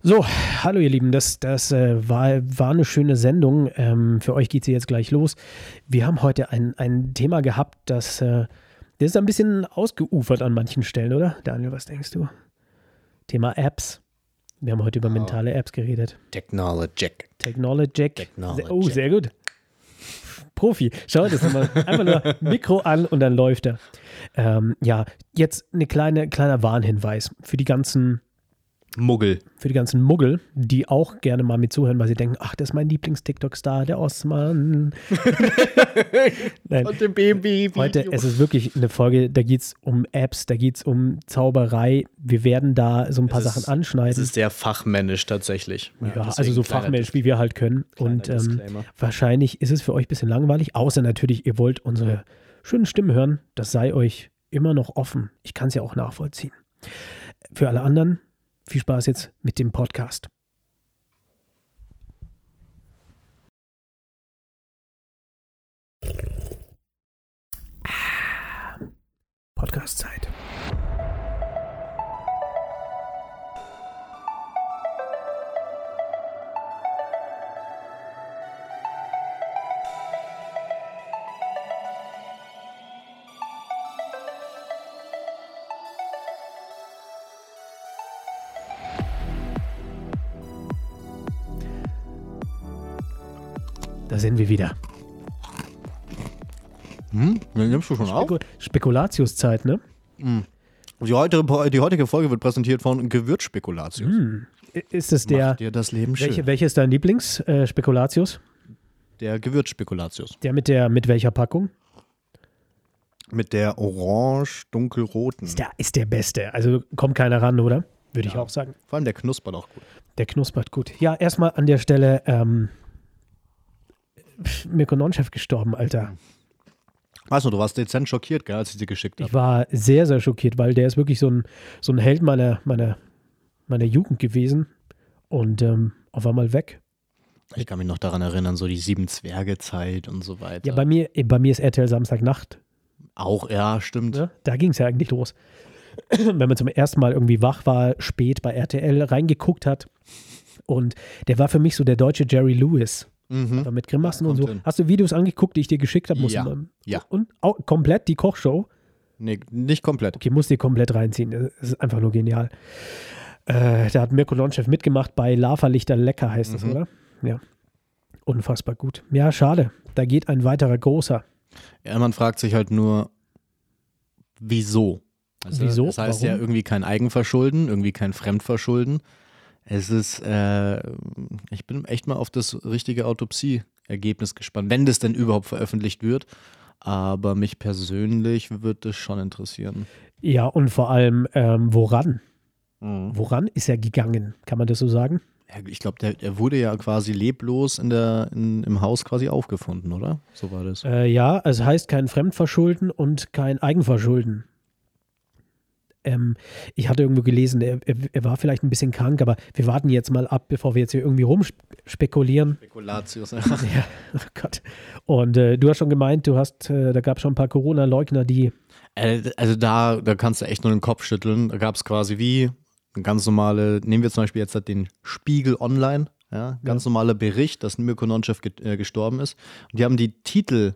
So, hallo ihr Lieben, das, das äh, war, war eine schöne Sendung. Ähm, für euch geht sie jetzt gleich los. Wir haben heute ein, ein Thema gehabt, das, äh, das ist ein bisschen ausgeufert an manchen Stellen, oder? Daniel, was denkst du? Thema Apps. Wir haben heute über mentale Apps geredet. Technology. Technologic. Technology. Oh, sehr gut. Profi. Schau, das mal einfach nur Mikro an und dann läuft er. Ähm, ja, jetzt eine kleine, kleiner Warnhinweis für die ganzen Muggel. für die ganzen Muggel, die auch gerne mal mit zuhören, weil sie denken, ach, das ist mein Lieblings-TikTok-Star, der Osman. Nein, Und dem Baby. heute, es ist wirklich eine Folge, da geht es um Apps, da geht es um Zauberei. Wir werden da so ein paar Es ist- Sachen anschneiden. Es ist sehr fachmännisch tatsächlich. ja, deswegen also so fachmännisch, wie wir halt können. Und ähm, wahrscheinlich ist es für euch ein bisschen langweilig, außer natürlich, ihr wollt unsere schönen Stimmen hören. Das sei euch immer noch offen. Ich kann es ja auch nachvollziehen. Für alle anderen, viel Spaß jetzt mit dem Podcast. Ah, Podcast-Zeit. Da sind wir wieder. Hm? Den nimmst du schon auf? Speku Spekulatiuszeit, ne? Die heutige, die heutige Folge wird präsentiert von Gewürzspekulatius. I- Ist es der. Macht dir das Leben schön. Welche, welcher ist dein Lieblings-Spekulatius? Äh? Der Gewürzspekulatius. der mit der mit welcher Packung? Mit der orange-dunkelroten. Ist der, ist der beste. Also kommt keiner ran, oder? Würde ich auch sagen. Vor allem der knuspert auch gut. Der knuspert gut. Ja, erstmal an der Stelle ähm, Mirko Nonchef gestorben, Alter. Weißt du, du warst dezent schockiert, gell, als ich dir geschickt Ich habe. war sehr, sehr schockiert, weil der ist wirklich so ein, so ein Held meiner, meiner, meiner Jugend gewesen und ähm, auf einmal weg. Ich kann mich noch daran erinnern, so die sieben Zwerge-Zeit und so weiter. Ja, bei mir, bei mir ist RTL Samstagnacht. auch, ja, stimmt. Ne? Da ging es ja eigentlich los. Wenn man zum ersten Mal irgendwie wach war, spät bei RTL reingeguckt hat. Und der war für mich so der deutsche Jerry Lewis. Mhm. Aber mit Grimassen Ja, und so. hin. Hast du Videos angeguckt, die ich dir geschickt habe? Ja. Ja. Und auch komplett die Kochshow. Nee, nicht komplett. Okay, musst dir komplett reinziehen. Das ist einfach nur genial. Äh, da hat Mirko Lonchev mitgemacht bei Lava-Lichter Lecker, heißt es, Mhm. oder? Ja. Unfassbar gut. Ja, schade. Da geht ein weiterer großer. Ja, man fragt sich halt nur, wieso? Also, Wieso? Das heißt Warum? ja irgendwie kein Eigenverschulden, irgendwie kein Fremdverschulden. Es ist, äh, ich bin echt mal auf das richtige Autopsieergebnis gespannt, wenn das denn überhaupt veröffentlicht wird. Aber mich persönlich wird es schon interessieren. Ja, und vor allem, ähm, woran? Woran ist er gegangen? Kann man das so sagen? Ich glaube, der, der wurde ja quasi leblos in der, in, im Haus quasi aufgefunden, oder? So war das. Äh, ja, es heißt kein Fremdverschulden und kein Eigenverschulden. Ähm, ich hatte irgendwo gelesen, er, er, war vielleicht ein bisschen krank, aber wir warten jetzt mal ab, bevor wir jetzt hier irgendwie rumspekulieren. Spekulatius. Ja, oh Gott. Und äh, du hast schon gemeint, du hast, äh, da gab es schon ein paar Corona-Leugner, die, Äh, Also da, da kannst du echt nur den Kopf schütteln. Da gab es quasi wie eine ganz normale, nehmen wir zum Beispiel jetzt den Spiegel Online, ja, ganz normaler Bericht, dass Mirko Nonchev äh, gestorben ist. Und die haben die Titel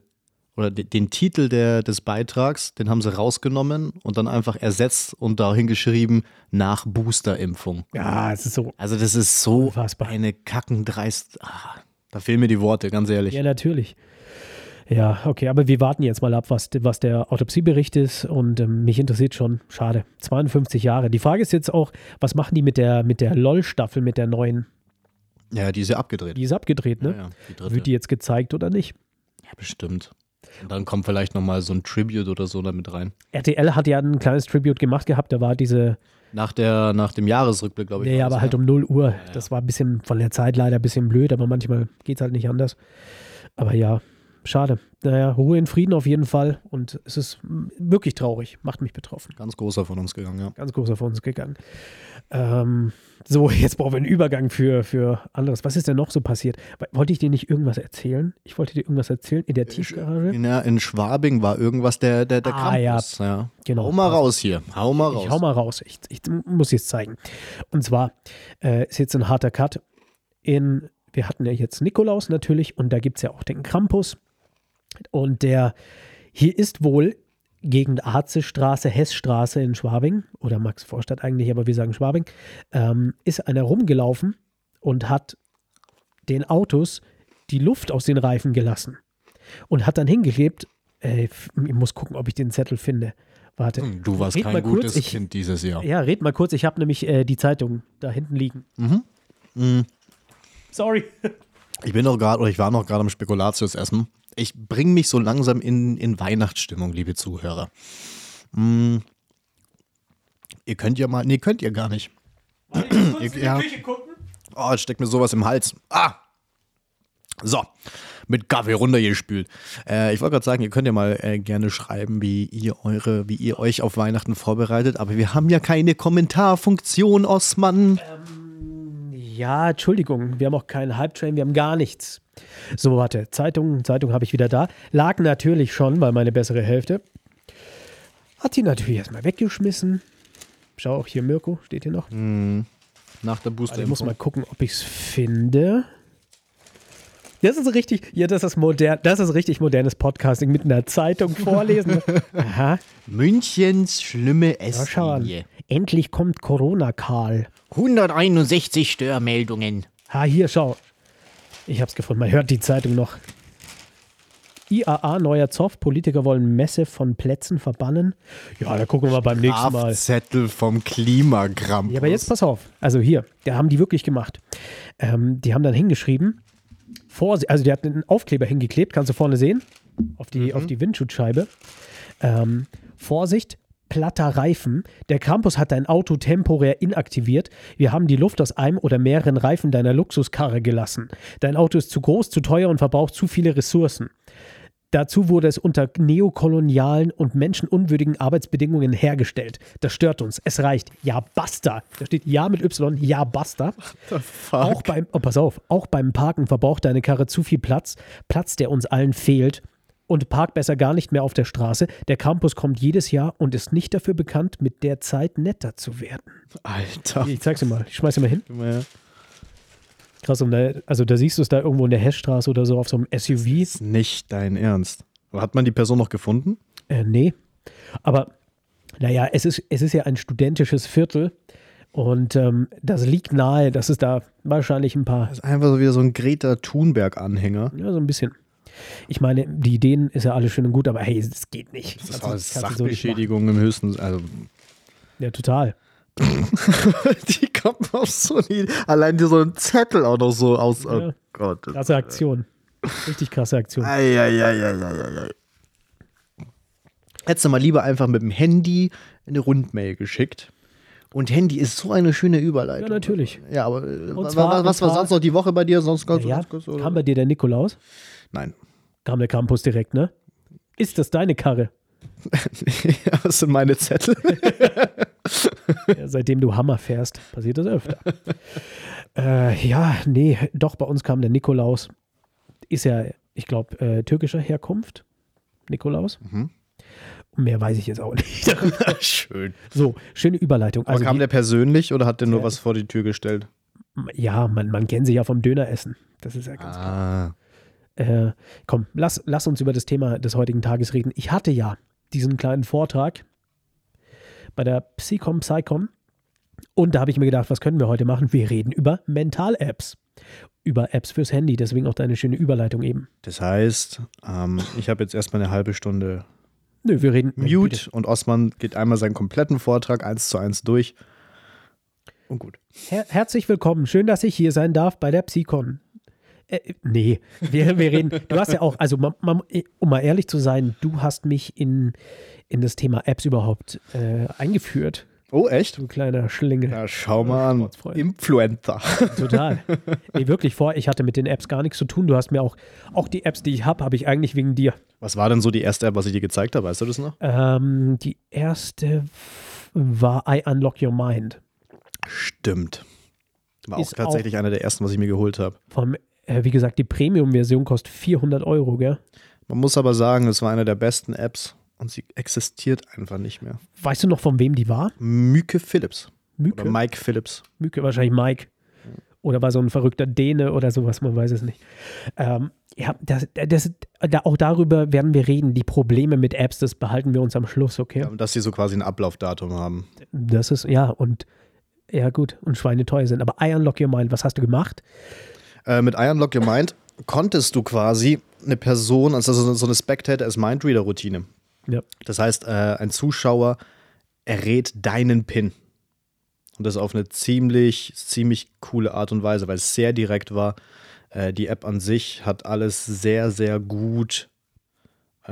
oder de den Titel der, des Beitrags, den haben sie rausgenommen und dann einfach ersetzt und dahin geschrieben, nach Boosterimpfung. ja, es ist so. Also das ist so Unfassbar. eine kackendreist. Ah, da fehlen mir die Worte, ganz ehrlich. Ja, natürlich. Ja, okay, aber wir warten jetzt mal ab, was, was der Autopsiebericht ist und ähm, mich interessiert schon, schade, 52 Jahre. Die Frage ist jetzt auch, was machen die mit der, mit der LOL-Staffel, mit der neuen? Ja, die ist ja abgedreht. Die ist abgedreht, ne? ja, ja, die. Wird die jetzt gezeigt oder nicht? Ja, bestimmt. Und dann kommt vielleicht nochmal so ein Tribute oder so damit rein. RTL hat ja ein kleines Tribute gemacht gehabt, da war diese, Nach, der, nach dem Jahresrückblick, glaube ich. nee, aber halt ja. um 0 Uhr. Das war ein bisschen von der Zeit leider ein bisschen blöd, aber manchmal geht es halt nicht anders. Aber ja, schade. Naja, Ruhe in Frieden auf jeden Fall und es ist wirklich traurig, macht mich betroffen. Ganz großer von uns gegangen, ja. Ganz großer von uns gegangen. Ähm, so, jetzt brauchen wir einen Übergang für, für anderes. Was ist denn noch so passiert? Wollte ich dir nicht irgendwas erzählen? Ich wollte dir irgendwas erzählen in der Tiefgarage. Ja, in Schwabing war irgendwas der, der, der Ah, Campus. Ja. Genau. Hau mal raus hier. Hau mal raus. Ich hau mal raus. Ich, ich muss jetzt zeigen. Und zwar äh, ist jetzt ein harter Cut. In, wir hatten ja jetzt Nikolaus natürlich und da gibt es ja auch den Krampus. Und der hier ist wohl Gegend Arzestraße, Hessstraße in Schwabing oder Max Vorstadt eigentlich, aber wir sagen Schwabing, ähm, ist einer rumgelaufen und hat den Autos die Luft aus den Reifen gelassen und hat dann hingeklebt. Äh, ich muss gucken, ob ich den Zettel finde. Warte. Hm, Du warst Red kein mal kurz, gutes ich- Kind dieses Jahr. Ja, red mal kurz. Ich habe nämlich äh, die Zeitung da hinten liegen. Mhm. Sorry. Ich bin noch gerade, oder ich war noch gerade am Spekulatius essen. Ich bringe mich so langsam in, in Weihnachtsstimmung, liebe Zuhörer. Mm. Ihr könnt ja mal, nee, könnt ihr gar nicht. Ich- ja. Oh, jetzt steckt mir sowas im Hals. Ah! So, mit Kaffee runtergespült. Äh, ich wollte gerade sagen, ihr könnt ja mal äh, gerne schreiben, wie ihr eure, wie ihr euch auf Weihnachten vorbereitet, aber wir haben ja keine Kommentarfunktion, Osman. Ja, Entschuldigung. Wir haben auch keinen Hype-Train, wir haben gar nichts. So, warte. Zeitung, Zeitung habe ich wieder da. Lag natürlich schon, weil meine bessere Hälfte. Hat die natürlich erstmal weggeschmissen. Schau auch hier, Mirko, steht hier noch. Nach der Also Booster. ich muss mal gucken, ob ich es finde. Das ist richtig, ja, das ist modern, das ist richtig modernes Podcasting mit einer Zeitung vorlesen. Aha, Münchens schlimme ja. Esslinie. Endlich kommt Corona, Karl. 161 Störmeldungen. Ha, hier, schau. Ich hab's gefunden. Man hört die Zeitung noch. IAA, neuer Zoff. Politiker wollen Messe von Plätzen verbannen. Ja, da gucken wir mal beim nächsten Mal. Zettel vom Klimagramm. Ja, aber jetzt pass auf. Also hier, da haben die wirklich gemacht. Ähm, die haben dann hingeschrieben, Vorsi also der hat einen Aufkleber hingeklebt, kannst du vorne sehen, auf die, auf die Windschutzscheibe. Ähm, Vorsicht, platter Reifen. Der Campus hat dein Auto temporär inaktiviert. Wir haben die Luft aus einem oder mehreren Reifen deiner Luxuskarre gelassen. Dein Auto ist zu groß, zu teuer und verbraucht zu viele Ressourcen. Dazu wurde es unter neokolonialen und menschenunwürdigen Arbeitsbedingungen hergestellt. Das stört uns. Es reicht. Ja, basta. Da steht Ja mit Y. Ja, basta. Auch beim, oh, pass auf, auch beim Parken verbraucht deine Karre zu viel Platz. Platz, der uns allen fehlt. Und park besser gar nicht mehr auf der Straße. Der Campus kommt jedes Jahr und ist nicht dafür bekannt, mit der Zeit netter zu werden. Alter. Ich zeig's dir mal. Ich schmeiß dir mal hin. Krass, und da, also da siehst du es da irgendwo in der Hessstraße oder so auf so einem SUV. Ist nicht dein Ernst. Hat man die Person noch gefunden? Äh, nee. Aber naja, es ist, es ist ja ein studentisches Viertel. Und ähm, das liegt nahe, dass es da wahrscheinlich ein paar, Das ist einfach so wieder so ein Greta Thunberg-Anhänger. ja, so ein bisschen. Ich meine, die Ideen ist ja alles schön und gut, aber hey, das geht nicht. Das ist kannst du so nicht Sachbeschädigung im höchsten. Also. Ja, total. die kommt auf so eine. Allein dir so ein Zettel auch noch so aus. Oh Ja. Gott. Krasse Aktion. Richtig krasse Aktion. Eieieiei. Hättest du mal lieber einfach mit dem Handy eine Rundmail geschickt. Und Handy ist so eine schöne Überleitung. Ja, natürlich. Ja, aber äh, wa- zwar- wa- und was war sonst noch die Woche bei dir? Sonst ganz, Ja, ganz kurz, oder? kam bei dir der Nikolaus? Nein. Kam der Campus direkt, ne? Ist das deine Karre? ja, das sind meine Zettel. Ja, seitdem du Hammer fährst, passiert das öfter. äh, ja, nee, doch, bei uns kam der Nikolaus. Ist ja, ich glaube, äh, türkischer Herkunft. Nikolaus. Mhm. Mehr weiß ich jetzt auch nicht. Schön. so, schöne Überleitung. Aber Also, kam die, der persönlich oder hat der nur Ja. was vor die Tür gestellt? ja, man, man kennt sich ja vom Döneressen. Das ist ja ganz Ah. Äh, komm, lass, lass uns über das Thema des heutigen Tages reden. Ich hatte ja diesen kleinen Vortrag bei der Psycom Psycom und da habe ich mir gedacht, was können wir heute machen? Wir reden über Mental-Apps. Über Apps fürs Handy, deswegen auch deine schöne Überleitung eben. Das heißt, ähm, ich habe jetzt erstmal eine halbe Stunde Nö, wir reden. Mute und Osman geht einmal seinen kompletten Vortrag eins zu eins durch. Und gut. Her herzlich willkommen. Schön, dass ich hier sein darf bei der Psycon. Äh, nee, wir, wir reden. Du hast ja auch, also man, man, um mal ehrlich zu sein, du hast mich in, in das Thema Apps überhaupt äh, eingeführt. Oh, echt? Du kleiner Schlingel. Ja, schau mal an. Influencer. Total. Nee, wirklich vor, ich hatte mit den Apps gar nichts zu tun. Du hast mir auch, auch die Apps, die ich habe, habe ich eigentlich wegen dir. Was war denn so die erste App, was ich dir gezeigt habe? Weißt du das noch? Ähm, die erste war I Unlock Your Mind. Stimmt. War Ist auch tatsächlich einer der ersten, was ich mir geholt habe. Vom, äh, wie gesagt, die Premium-Version kostet 400 Euro, gell? Man muss aber sagen, es war eine der besten Apps und sie existiert einfach nicht mehr. Weißt du noch, von wem die war? Myke Phillips. Myke? Oder Mike Phillips. Myke, wahrscheinlich Mike. Oder war so ein verrückter Däne oder sowas, man weiß es nicht. Ähm, ja, das, das, da, auch darüber werden wir reden. Die Probleme mit Apps, das behalten wir uns am Schluss, okay? Ja, dass sie so quasi ein Ablaufdatum haben. Das ist, ja, und ja, gut, und Schweine teuer sind. Aber I Unlock Your Mind, was hast du gemacht? Äh, mit Iron Lock Mind konntest du quasi eine Person, also so eine Spectator as Mindreader-Routine. Ja. Das heißt, äh, ein Zuschauer errät deinen Pin. Und das auf eine ziemlich, ziemlich coole Art und Weise, weil es sehr direkt war. Äh, die App an sich hat alles sehr, sehr gut äh,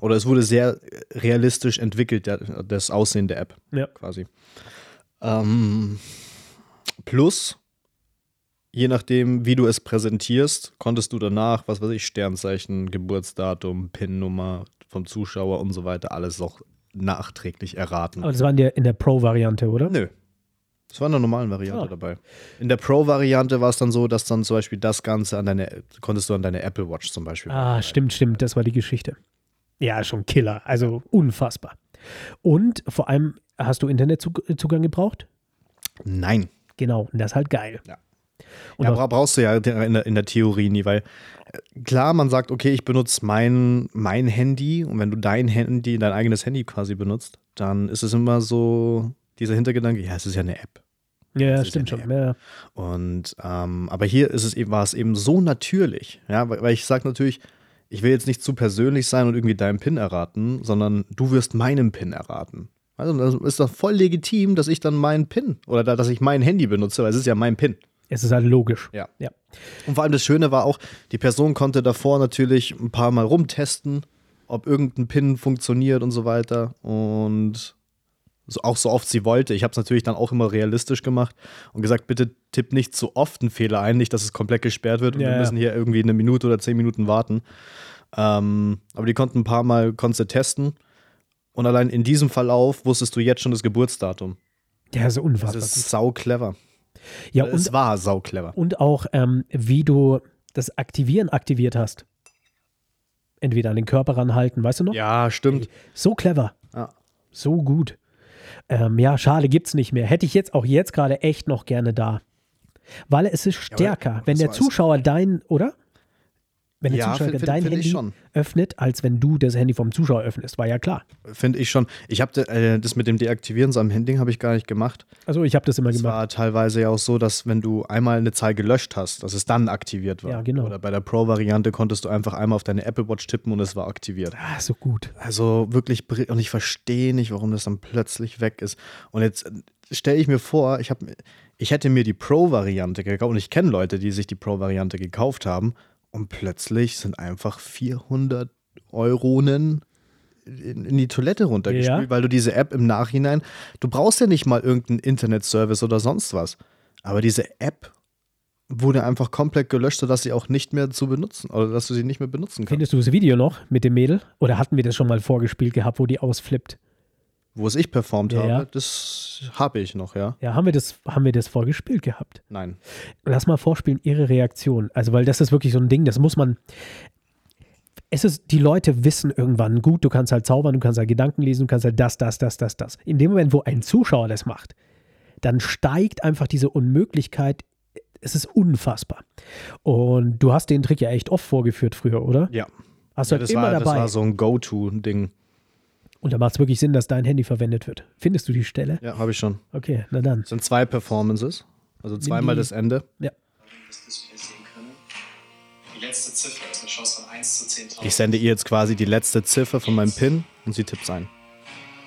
oder es wurde sehr realistisch entwickelt, der, das Aussehen der App Ja. quasi. Ähm, plus, je nachdem, wie du es präsentierst, konntest du danach, was weiß ich, Sternzeichen, Geburtsdatum, PIN-Nummer vom Zuschauer und so weiter, alles auch nachträglich erraten. Aber das war in der, in der Pro-Variante, oder? Nö. Das war in der normalen Variante Ah. dabei. In der Pro-Variante war es dann so, dass dann zum Beispiel das Ganze an deine, konntest du an deine Apple Watch zum Beispiel. Ah, stimmt, stimmt, das war die Geschichte. Ja, schon Killer, also unfassbar. Und vor allem, hast du Internetzugang gebraucht? Nein. Genau, und das ist halt geil. Ja. Und ja, auch- bra- brauchst du ja in der, in der Theorie nie, weil äh, klar, man sagt, okay, ich benutze mein, mein Handy und wenn du dein Handy, dein eigenes Handy quasi benutzt, dann ist es immer so dieser Hintergedanke, ja, es ist ja eine App. Ja, ist stimmt ja schon. Ja. Und ähm, aber hier ist es eben, war es eben so natürlich, ja, weil, weil ich sage natürlich, ich will jetzt nicht zu persönlich sein und irgendwie deinen PIN erraten, sondern du wirst meinen PIN erraten. Also das ist doch voll legitim, dass ich dann meinen PIN oder da, dass ich mein Handy benutze, weil es ist ja mein PIN. Es ist halt logisch. Ja. Ja. Und vor allem das Schöne war auch, die Person konnte davor natürlich ein paar Mal rumtesten, ob irgendein Pin funktioniert und so weiter. Und so, auch so oft sie wollte. Ich habe es natürlich dann auch immer realistisch gemacht und gesagt, bitte tipp nicht zu oft einen Fehler ein, nicht, dass es komplett gesperrt wird und Ja, wir ja. müssen hier irgendwie eine Minute oder zehn Minuten warten. Ähm, aber die konnten ein paar Mal konntest testen. Und allein in diesem Verlauf wusstest du jetzt schon das Geburtsdatum. Ist Das unfassbar ist gut. sau clever. Ja, es und, war sau clever. und auch, ähm, wie du das Aktivieren aktiviert hast. Entweder an den Körper ranhalten, weißt du noch? Ja, stimmt. So clever. Ja. So gut. Ähm, ja, schade, gibt's nicht mehr. Hätte ich jetzt auch jetzt gerade echt noch gerne da. Weil es ist stärker. Wenn das der Zuschauer dein, oder? Wenn der Ja, Zuschauer find- find- dein find ich Handy schon. öffnet, als wenn du das Handy vom Zuschauer öffnest, war ja klar. Finde ich schon. Ich habe äh, das mit dem Deaktivieren so am Handy habe ich gar nicht gemacht. Also ich habe das immer Es gemacht. war teilweise ja auch so, dass wenn du einmal eine Zahl gelöscht hast, dass es dann aktiviert war. Ja, genau. Oder bei der Pro-Variante konntest du einfach einmal auf deine Apple Watch tippen und es war aktiviert. Ah, so gut. Also wirklich, und ich verstehe nicht, warum das dann plötzlich weg ist. Und jetzt stelle ich mir vor, ich, hab, ich hätte mir die Pro-Variante gekauft und ich kenne Leute, die sich die Pro-Variante gekauft haben und plötzlich sind einfach 400 Euronen in, die Toilette runtergespült, Ja. weil du diese App im Nachhinein, du brauchst ja nicht mal irgendeinen Internetservice oder sonst was. Aber diese App wurde einfach komplett gelöscht, sodass sie auch nicht mehr zu benutzen oder dass du sie nicht mehr benutzen kannst. Findest du das Video noch mit dem Mädel? Oder hatten wir das schon mal vorgespielt gehabt, wo die ausflippt? Wo es ich performt Ja, habe, ja. das habe ich noch, ja. Ja, haben wir das, haben wir das vorgespielt gehabt? Nein. Lass mal vorspielen, ihre Reaktion. Also, weil das ist wirklich so ein Ding, das muss man. Es ist, die Leute wissen irgendwann, gut, du kannst halt zaubern, du kannst halt Gedanken lesen, du kannst halt das, das, das, das, das. In dem Moment, wo ein Zuschauer das macht, dann steigt einfach diese Unmöglichkeit. Es ist unfassbar. Und du hast den Trick ja echt oft vorgeführt früher, oder? Ja. Hast du ja halt das, immer war, das dabei. war so ein Go-To-Ding. Und da macht es wirklich Sinn, dass dein Handy verwendet wird. Findest du die Stelle? Ja, habe ich schon. Okay, na dann. Es sind zwei Performances. Also zweimal das Ende. Ja. das Display sehen können. Die letzte Ziffer ist eine Chance von 1 zu 10.000. Ich sende ihr jetzt quasi die letzte Ziffer von meinem PIN und sie tippt ein.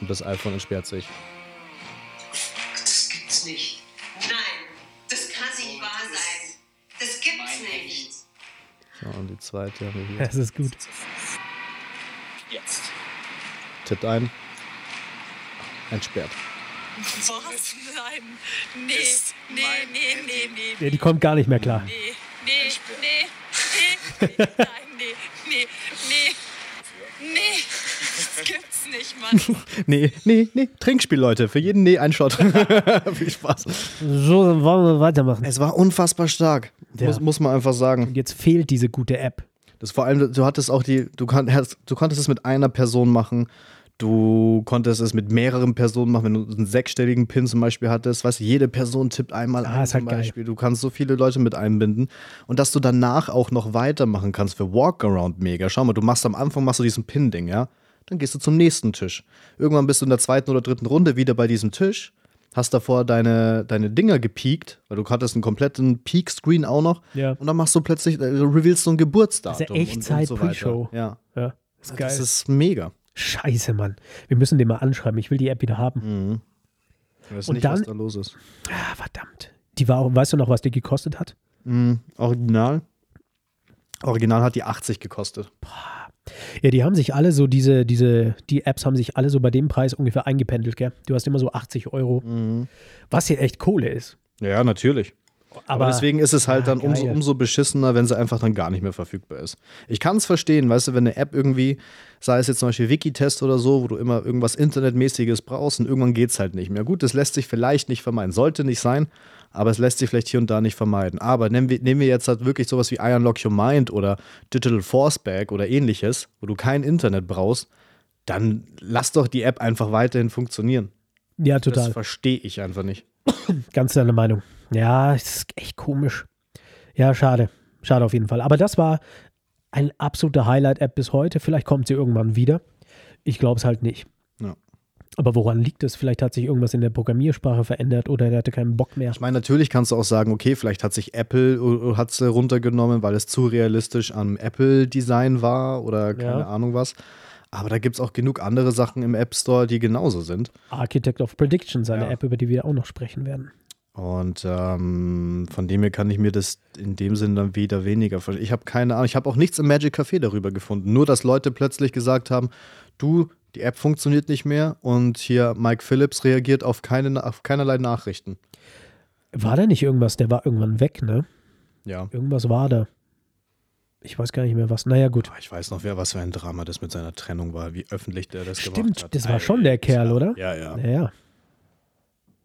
Und das iPhone entsperrt sich. Das gibt's nicht. Nein, das kann nicht wahr sein. Das gibt's nicht. So, und die zweite haben wir hier. Das ist gut. Tippt ein. Entsperrt. Was? Nein. Nee, Ist nee, nee, nee, nee, Ja, die kommt gar nicht mehr klar. nee, nee, nee, nee, nee, nein, nee, nee, nee, nee, das gibt's nicht. Mann. Nee, nee, nee. Trinkspiel, Leute. Für jeden Nee ein Shot. Viel Spaß. So, dann wollen wir weitermachen. Es war unfassbar stark. Ja. Muss, muss man einfach sagen. Und jetzt fehlt diese gute App. Das vor allem, du hattest auch die, du, kann, du konntest es mit einer Person machen. Du konntest es mit mehreren Personen machen, wenn du einen sechsstelligen Pin zum Beispiel hattest. Weißt du, jede Person tippt einmal Ah, ein zum halt geil. Beispiel. Du kannst so viele Leute mit einbinden. Und dass du danach auch noch weitermachen kannst für Walkaround mega. Schau mal, du machst am Anfang machst du diesen Pin-Ding, ja? Dann gehst du zum nächsten Tisch. Irgendwann bist du in der zweiten oder dritten Runde wieder bei diesem Tisch. Hast davor deine, deine Dinger gepiekt, weil du hattest einen kompletten Peak-Screen auch noch. Ja. Und dann machst du plötzlich, äh, revealst du ein Geburtsdatum. Das ist ja Echtzeit und, und so. Ja. Ja, ist geil. Das ist mega. Scheiße, Mann. Wir müssen den mal anschreiben. Ich will die App wieder haben. Ich weiß Und nicht, was dann- da los ist. Ah, verdammt. Die war auch, weißt du noch, was die gekostet hat? Mhm. Original? Original hat die 80 gekostet. Ja, die haben sich alle so, diese, diese, die Apps haben sich alle so bei dem Preis ungefähr eingependelt, gell? Du hast immer so 80 Euro, was hier echt Kohle ist. Ja, natürlich. Aber, Aber, deswegen ist es halt Ah, dann umso, umso beschissener, wenn sie einfach dann gar nicht mehr verfügbar ist. Ich kann es verstehen, weißt du, wenn eine App irgendwie, sei es jetzt zum Beispiel Wikitest oder so, wo du immer irgendwas Internetmäßiges brauchst und irgendwann geht es halt nicht mehr. Gut, das lässt sich vielleicht nicht vermeiden, sollte nicht sein, aber es lässt sich vielleicht hier und da nicht vermeiden. Aber nehmen wir, nehmen wir jetzt halt wirklich sowas wie I Unlock Your Mind oder Digital Forceback oder ähnliches, wo du kein Internet brauchst, dann lass doch die App einfach weiterhin funktionieren. ja, Das total. verstehe ich einfach nicht. Ganz deine Meinung. Ja, es ist echt komisch. Ja, schade. Schade auf jeden Fall. Aber das war ein absoluter Highlight-App bis heute. Vielleicht kommt sie irgendwann wieder. Ich glaube es halt nicht. Ja. Aber woran liegt es? Vielleicht hat sich irgendwas in der Programmiersprache verändert oder er hatte keinen Bock mehr. Ich meine, natürlich kannst du auch sagen, okay, vielleicht hat sich Apple äh, hat sie runtergenommen, weil es zu realistisch am Apple-Design war oder keine Ja. Ahnung was. Aber da gibt es auch genug andere Sachen im App Store, die genauso sind. Architect of Prediction, seine Ja. App, über die wir auch noch sprechen werden. Und ähm, von dem her kann ich mir das in dem Sinn dann wieder weniger vorstellen. Ich habe keine Ahnung, ich habe auch nichts im Magic Café darüber gefunden. Nur, dass Leute plötzlich gesagt haben, du, die App funktioniert nicht mehr und hier Mike Phillips reagiert auf, keine, auf keinerlei Nachrichten. War da nicht irgendwas? Der war irgendwann weg, ne? Ja. Irgendwas war da. Ich weiß gar nicht mehr was. Naja, gut. Ich weiß noch, wer was für ein Drama das mit seiner Trennung war, wie öffentlich der das gemacht Stimmt, hat. das war schon der Kerl, oder? Ja, ja. Ja.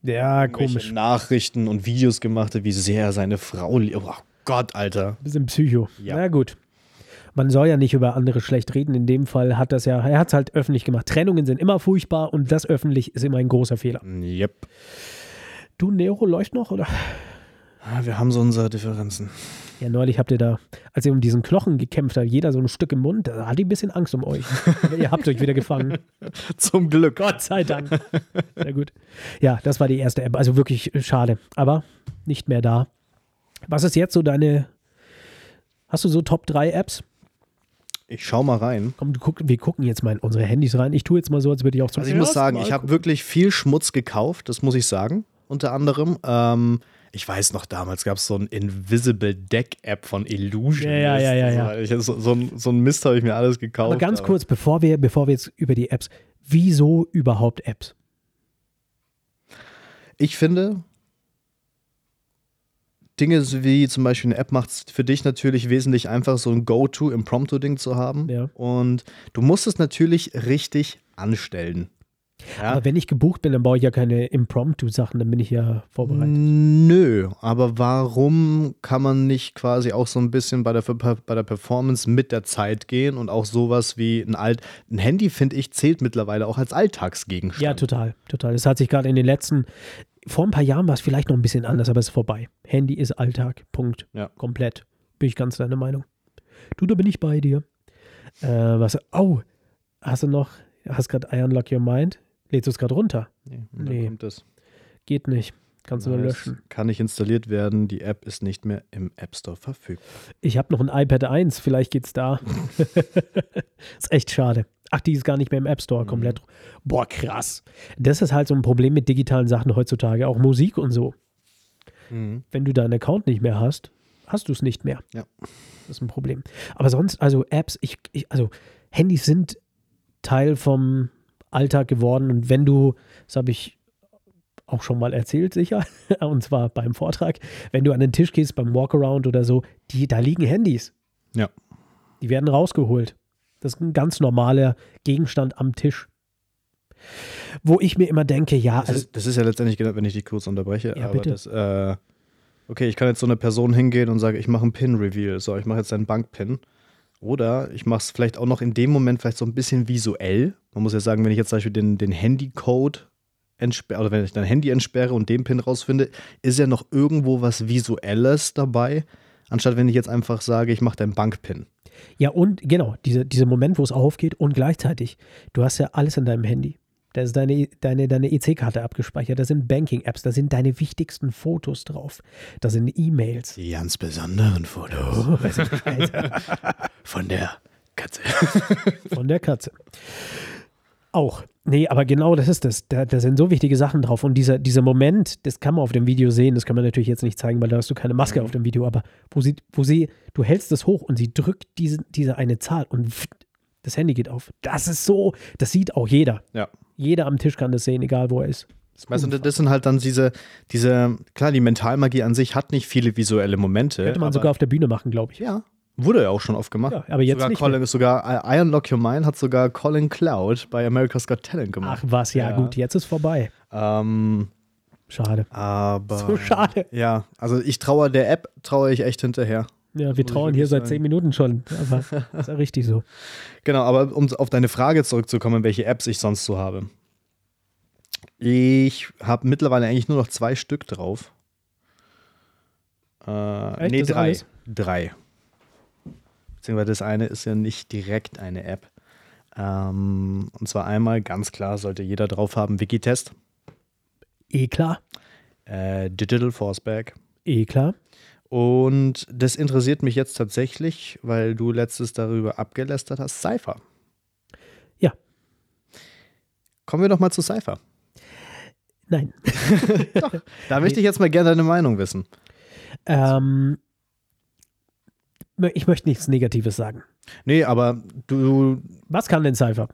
Ja, komisch. Nachrichten und Videos gemacht hat, wie sehr er seine Frau liebt. Oh Gott, Alter. Bisschen Psycho. Ja. Na gut. Man soll ja nicht über andere schlecht reden. In dem Fall hat das ja, er hat es halt öffentlich gemacht. Trennungen sind immer furchtbar und das öffentlich ist immer ein großer Fehler. Yep. Du, Nero läuft noch, oder? Ah, Wir haben so unsere Differenzen. Ja, neulich habt ihr da, als ihr um diesen Knochen gekämpft habt, jeder so ein Stück im Mund, da hatte ich ein bisschen Angst um euch. ihr habt euch wieder gefangen. Zum Glück. Gott sei Dank. Sehr gut. Ja, das war die erste App. Also wirklich äh, schade. Aber nicht mehr da. Was ist jetzt so deine. Hast du so Top 3 Apps? Ich schau mal rein. Komm, du guck, wir gucken jetzt mal in unsere Handys rein. Ich tue jetzt mal so, als würde ich auch zum Also ich muss sagen, Mal ich habe wirklich viel Schmutz gekauft, das muss ich sagen. Unter anderem. Ähm, ich weiß noch, damals gab es so ein Invisible Deck App von Illusion. Ja, ja, ja, ja, Das- Ich, so, so, ein, so ein Mist habe ich mir alles gekauft. Aber ganz kurz, bevor wir, bevor wir jetzt über die Apps. Wieso überhaupt Apps? Ich finde, Dinge wie zum Beispiel eine App macht es für dich natürlich wesentlich einfacher, so ein Go-To-Impromptu-Ding zu haben. Ja. Und du musst es natürlich richtig anstellen. Ja. Aber wenn ich gebucht bin, dann baue ich ja keine Impromptu-Sachen, dann bin ich ja vorbereitet. Nö, aber warum kann man nicht quasi auch so ein bisschen bei der, bei der Performance mit der Zeit gehen und auch sowas wie ein Alt. Ein Handy, finde ich, zählt mittlerweile auch als Alltagsgegenstand. Ja, total, total. Das hat sich gerade in den letzten, vor ein paar Jahren war es vielleicht noch ein bisschen anders, aber es ist vorbei. Handy ist Alltag, Punkt. Ja. Komplett. Bin ich ganz deiner Meinung. Du, da bin ich bei dir. Äh, was, oh, hast du noch, hast gerade I Unlock Your Mind? Lädst du es gerade runter? Nee, Nee. kommt das. Geht nicht. Kannst du Nice. löschen. Kann nicht installiert werden. Die App ist nicht mehr im App Store verfügbar. Ich habe noch ein iPad 1, vielleicht geht's da. ist echt schade. Ach, die ist gar nicht mehr im App Store komplett. Boah, krass. Das ist halt so ein Problem mit digitalen Sachen heutzutage, auch Musik und so. Wenn du deinen Account nicht mehr hast, hast du es nicht mehr. Ja. Das ist ein Problem. Aber sonst, also Apps, ich, ich, also Handys sind Teil vom Alltag geworden und wenn du, das habe ich auch schon mal erzählt, sicher, und zwar beim Vortrag, wenn du an den Tisch gehst beim Walkaround oder so, die, da liegen Handys. Ja. Die werden rausgeholt. Das ist ein ganz normaler Gegenstand am Tisch. Wo ich mir immer denke, ja, Das, also, ist, das ist ja letztendlich, genau, wenn ich dich kurz unterbreche, Ja, aber bitte. das, äh, okay, ich kann jetzt so eine Person hingehen und sage, ich mache einen Pin-Reveal. So, ich mache jetzt einen Bank-Pin. Oder ich mache es vielleicht auch noch in dem Moment vielleicht so ein bisschen visuell. Man muss ja sagen, wenn ich jetzt zum Beispiel den, den Handy-Code entsperre, oder wenn ich dein Handy entsperre und den Pin rausfinde, ist ja noch irgendwo was Visuelles dabei, anstatt wenn ich jetzt einfach sage, ich mache deinen Bank-Pin. ja, und genau, diese, dieser Moment, wo es aufgeht und gleichzeitig, du hast ja alles in deinem Handy. Da ist deine, deine, deine EC-Karte abgespeichert, da sind Banking-Apps, da sind deine wichtigsten Fotos drauf, da sind E-Mails. Die ganz besonderen Fotos Alter, von der Katze. von der Katze. Auch. Nee, aber genau das ist das. Da, da sind so wichtige Sachen drauf. Und dieser, dieser Moment, das kann man auf dem Video sehen, das kann man natürlich jetzt nicht zeigen, weil da hast du keine Maske auf dem Video, aber wo sie, wo sie, du hältst es hoch und sie drückt diese, diese eine Zahl und das Handy geht auf. Das ist so, das sieht auch jeder. Ja. Jeder am Tisch kann das sehen, egal wo er ist. Weißt du, das sind halt dann diese, diese, klar, die Mentalmagie an sich hat nicht viele visuelle Momente. Könnte man sogar auf der Bühne machen, glaube ich. Ja, wurde ja auch schon oft gemacht. Ja, aber jetzt sogar nicht Colin, sogar I Unlock Your Mind hat sogar Colin Cloud bei America's Got Talent Ach gemacht. was, ja, Ja. gut, jetzt ist vorbei. Ähm, Schade. aber. So schade. Ja, also ich traue der App, traue ich echt hinterher. Ja, wir trauen hier wirklich seit sagen. zehn Minuten schon. Aber ist ja richtig so. Genau, aber um auf deine Frage zurückzukommen, welche Apps ich sonst so habe. Ich habe mittlerweile eigentlich nur noch zwei Stück drauf. Äh, Echt? nee, Das drei. alles? Drei. Beziehungsweise das eine ist ja nicht direkt eine App. Ähm, und zwar einmal, ganz klar, sollte jeder drauf haben, Wikitest, Eh klar, äh, Digital Forceback. eh klar. Und das interessiert mich jetzt tatsächlich, weil du letztes darüber abgelästert hast, Cypher. Ja. Kommen wir doch mal zu Cypher. Nein. Da möchte ich jetzt mal gerne deine Meinung wissen. Ähm, ich möchte nichts Negatives sagen. Nee, aber du. Was kann denn Cypher?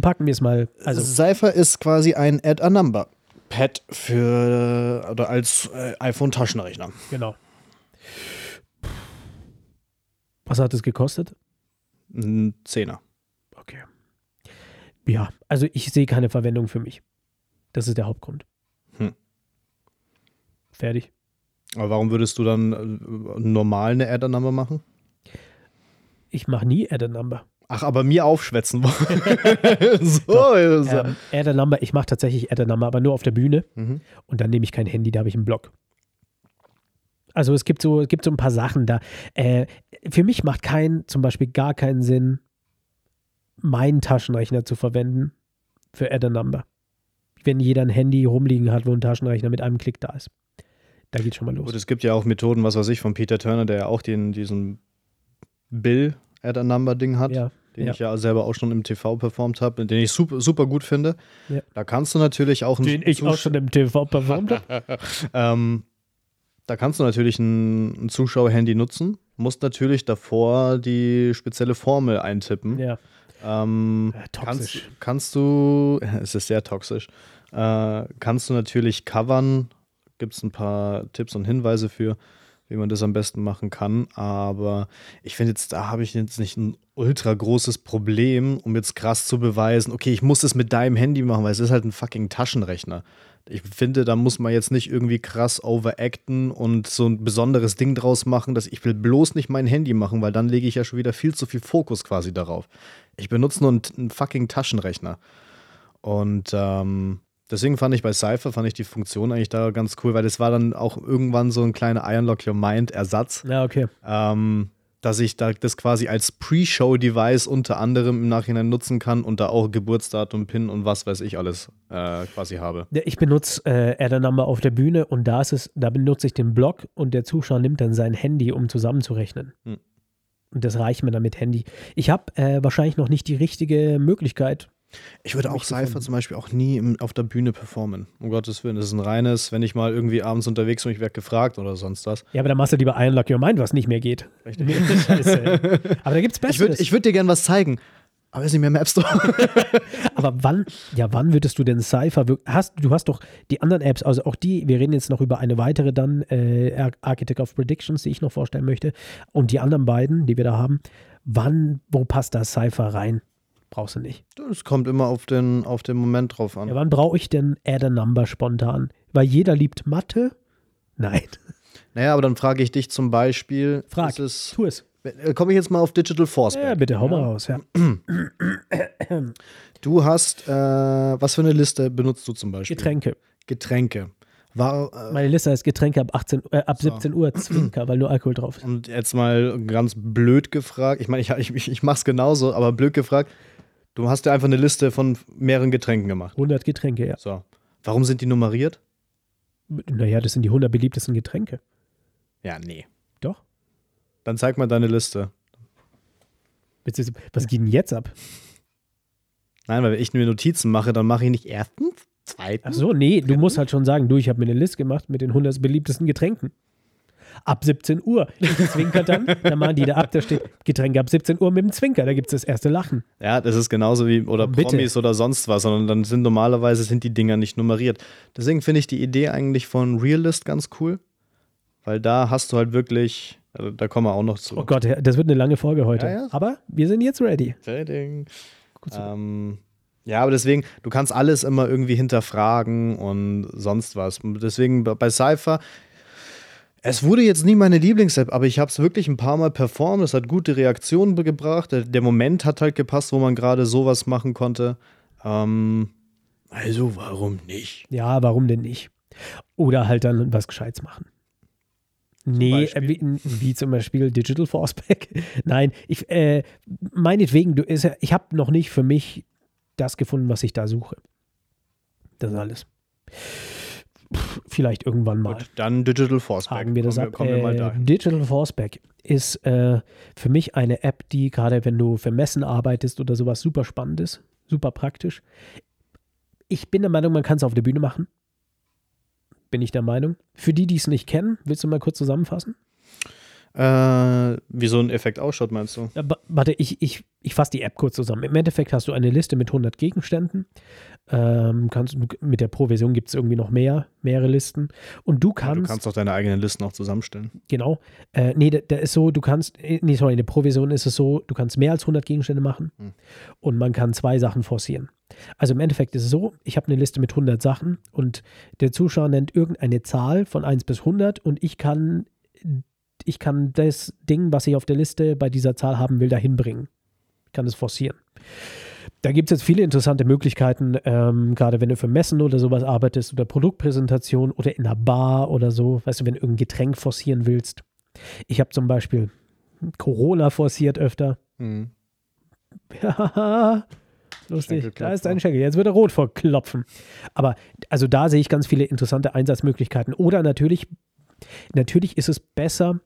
Packen wir es mal. Also, Cypher ist quasi ein Add a Number Pad für oder als äh, iPhone-Taschenrechner. genau. Was hat es gekostet? Ein Zehner. Okay. Ja, also ich sehe keine Verwendung für mich. Das ist der Hauptgrund. Hm. Fertig. Aber warum würdest du dann äh, normal eine Add a Number machen? Ich mache nie Add a Number. Ach, aber mir aufschwätzen wollen. so ist er. Ähm, Add a Number, ich mache tatsächlich Add a Number, aber nur auf der Bühne. Mhm. Und dann nehme ich kein Handy, da habe ich einen Blog. Also es gibt so, es gibt so ein paar Sachen da. Äh, für mich macht kein, zum Beispiel gar keinen Sinn, meinen Taschenrechner zu verwenden für Add a Number. Wenn jeder ein Handy rumliegen hat, wo ein Taschenrechner mit einem Klick da ist. Da geht schon mal los. Gut, es gibt ja auch Methoden, was weiß ich, von Peter Turner, der ja auch den, diesen Bill Add a Number Ding hat. Ja, den ja. ich ja selber auch schon im TV performt habe, den ich super, super gut finde. Ja. Da kannst du natürlich auch einen den ich auch schon im TV performt habe. ähm, da kannst du natürlich ein, ein Zuschauerhandy nutzen, musst natürlich davor die spezielle Formel eintippen. Ja, Ähm, Äh, kannst, toxisch. kannst du, es ist sehr toxisch, äh, kannst du natürlich covern, gibt es ein paar Tipps und Hinweise für, wie man das am besten machen kann, aber ich finde jetzt, da habe ich jetzt nicht ein ultra großes Problem, um jetzt krass zu beweisen, okay, ich muss es mit deinem Handy machen, weil es ist halt ein fucking Taschenrechner. Ich finde, da muss man jetzt nicht irgendwie krass overacten und so ein besonderes Ding draus machen, dass ich will bloß nicht mein Handy machen, weil dann lege ich ja schon wieder viel zu viel Fokus quasi darauf. Ich benutze nur einen, einen fucking Taschenrechner. Und ähm, deswegen fand ich bei Cypher, fand ich die Funktion eigentlich da ganz cool, weil das war dann auch irgendwann so ein kleiner Unlock Your Mind Ersatz, ja, okay. ähm, dass ich da das quasi als Pre-Show-Device unter anderem im Nachhinein nutzen kann und da auch Geburtsdatum, PIN und was weiß ich alles äh, quasi habe. Ich benutze äh, Add a Number auf der Bühne und da ist es, da benutze ich den Blog und der Zuschauer nimmt dann sein Handy, um zusammenzurechnen. Hm. Und das reicht mir dann mit Handy. Ich habe äh, wahrscheinlich noch nicht die richtige Möglichkeit. Ich würde auch Cypher zum Beispiel auch nie im, auf der Bühne performen. Um Gottes Willen. Das ist ein reines, wenn ich mal irgendwie abends unterwegs bin, ich werde gefragt oder sonst was. Ja, aber dann machst du lieber Unlock Your Mind, was nicht mehr geht. Scheiße. aber da gibt es Ich würde Besseres. würd dir gerne was zeigen, aber ist nicht mehr im App Store. aber wann, ja, wann würdest du denn Cypher, hast, du hast doch die anderen Apps, also auch die, wir reden jetzt noch über eine weitere dann, äh, Ar- Architect of Predictions, die ich noch vorstellen möchte, und die anderen beiden, die wir da haben, wann, wo passt da Cypher rein? Brauchst du nicht. Es kommt immer auf den, auf den Moment drauf an. Ja, wann brauche ich denn Add a Number spontan? Weil jeder liebt Mathe? Nein. Naja, aber dann frage ich dich zum Beispiel. Frag. Es, Tu es. äh, komme ich jetzt mal auf Digital Force. Ja, bitte, hau mal raus. Ja. Du hast, äh, was für eine Liste benutzt du zum Beispiel? Getränke. Getränke. War, äh, Meine Liste heißt Getränke ab, 18, äh, ab 17 Uhr, Zwinker, weil nur Alkohol drauf ist. und jetzt mal ganz blöd gefragt, ich meine, ich, ich, ich, ich mache es genauso, aber blöd gefragt, du hast ja einfach eine Liste von mehreren Getränken gemacht. 100 Getränke, ja. So. Warum sind die nummeriert? Naja, das sind die 100 beliebtesten Getränke. Ja, nee. Doch. Dann zeig mal deine Liste. Was geht denn jetzt ab? Nein, weil wenn ich mir Notizen mache, dann mache ich nicht erstens, zweitens. Ach so, nee, du musst halt schon sagen, du, ich habe mir eine Liste gemacht mit den 100 beliebtesten Getränken. Ab 17 Uhr. Ich zwinker dann, dann machen die da ab, da steht Getränke ab 17 Uhr mit dem Zwinker, da gibt es das erste Lachen. Ja, das ist genauso wie oder Bitte. Promis oder sonst was, sondern dann sind normalerweise sind die Dinger nicht nummeriert. Deswegen finde ich die Idee eigentlich von Realist ganz cool, weil da hast du halt wirklich, also da kommen wir auch noch zu. Oh Gott, das wird eine lange Folge heute. Ja, ja. Aber wir sind jetzt ready. Trading. Ähm, ja, aber deswegen, du kannst alles immer irgendwie hinterfragen und sonst was. Deswegen bei- bei Cypher, es wurde jetzt nie meine Lieblings-App, aber ich habe es wirklich ein paar Mal performt. Es hat gute Reaktionen gebracht. Der, Moment hat halt gepasst, wo man gerade sowas machen konnte. Ähm, also warum nicht? Ja, warum denn nicht? Oder halt dann was Gescheites machen. Nee, äh, wie, wie zum Beispiel Digital Forceback. Nein, ich, äh, meinetwegen, du, ist, ich habe noch nicht für mich das gefunden, was ich da suche. Das ist alles. Pff, vielleicht irgendwann mal. Gut, dann Digital Forceback. Fragen wir das kommen ab. kommen wir mal Äh, dahin. Digital Forceback ist äh, für mich eine App, die gerade wenn du für Messen arbeitest oder sowas super spannend ist, super praktisch. Ich bin der Meinung, man kann es auf der Bühne machen. Bin ich der Meinung. Für die, die es nicht kennen, willst du mal kurz zusammenfassen? Äh, wie so ein Effekt ausschaut, meinst du? Ba- Warte, ich, ich, ich fasse die App kurz zusammen. Im Endeffekt hast du eine Liste mit 100 Gegenständen. Ähm, kannst, mit der Pro-Version gibt es irgendwie noch mehr, mehrere Listen. Und du Ja, kannst, du kannst auch deine eigenen Listen auch zusammenstellen. genau, äh, nee, da, da ist so, du kannst, äh, nee, sorry, in der Pro-Version ist es so, du kannst mehr als 100 Gegenstände machen Hm. und man kann zwei Sachen forcieren. Also im Endeffekt ist es so, ich habe eine Liste mit 100 Sachen und der Zuschauer nennt irgendeine Zahl von 1 bis 100 und ich kann, ich kann das Ding, was ich auf der Liste bei dieser Zahl haben will, dahin bringen. Ich kann es forcieren. Da gibt es jetzt viele interessante Möglichkeiten, ähm, gerade wenn du für Messen oder sowas arbeitest oder Produktpräsentation oder in einer Bar oder so, weißt du, wenn du irgendein Getränk forcieren willst. Ich habe zum Beispiel Corona forciert öfter. Mhm. Lustig. Da ist ein Schenkel. Jetzt wird er rot vor Klopfen. Aber also da sehe ich ganz viele interessante Einsatzmöglichkeiten. Oder natürlich, natürlich ist es besser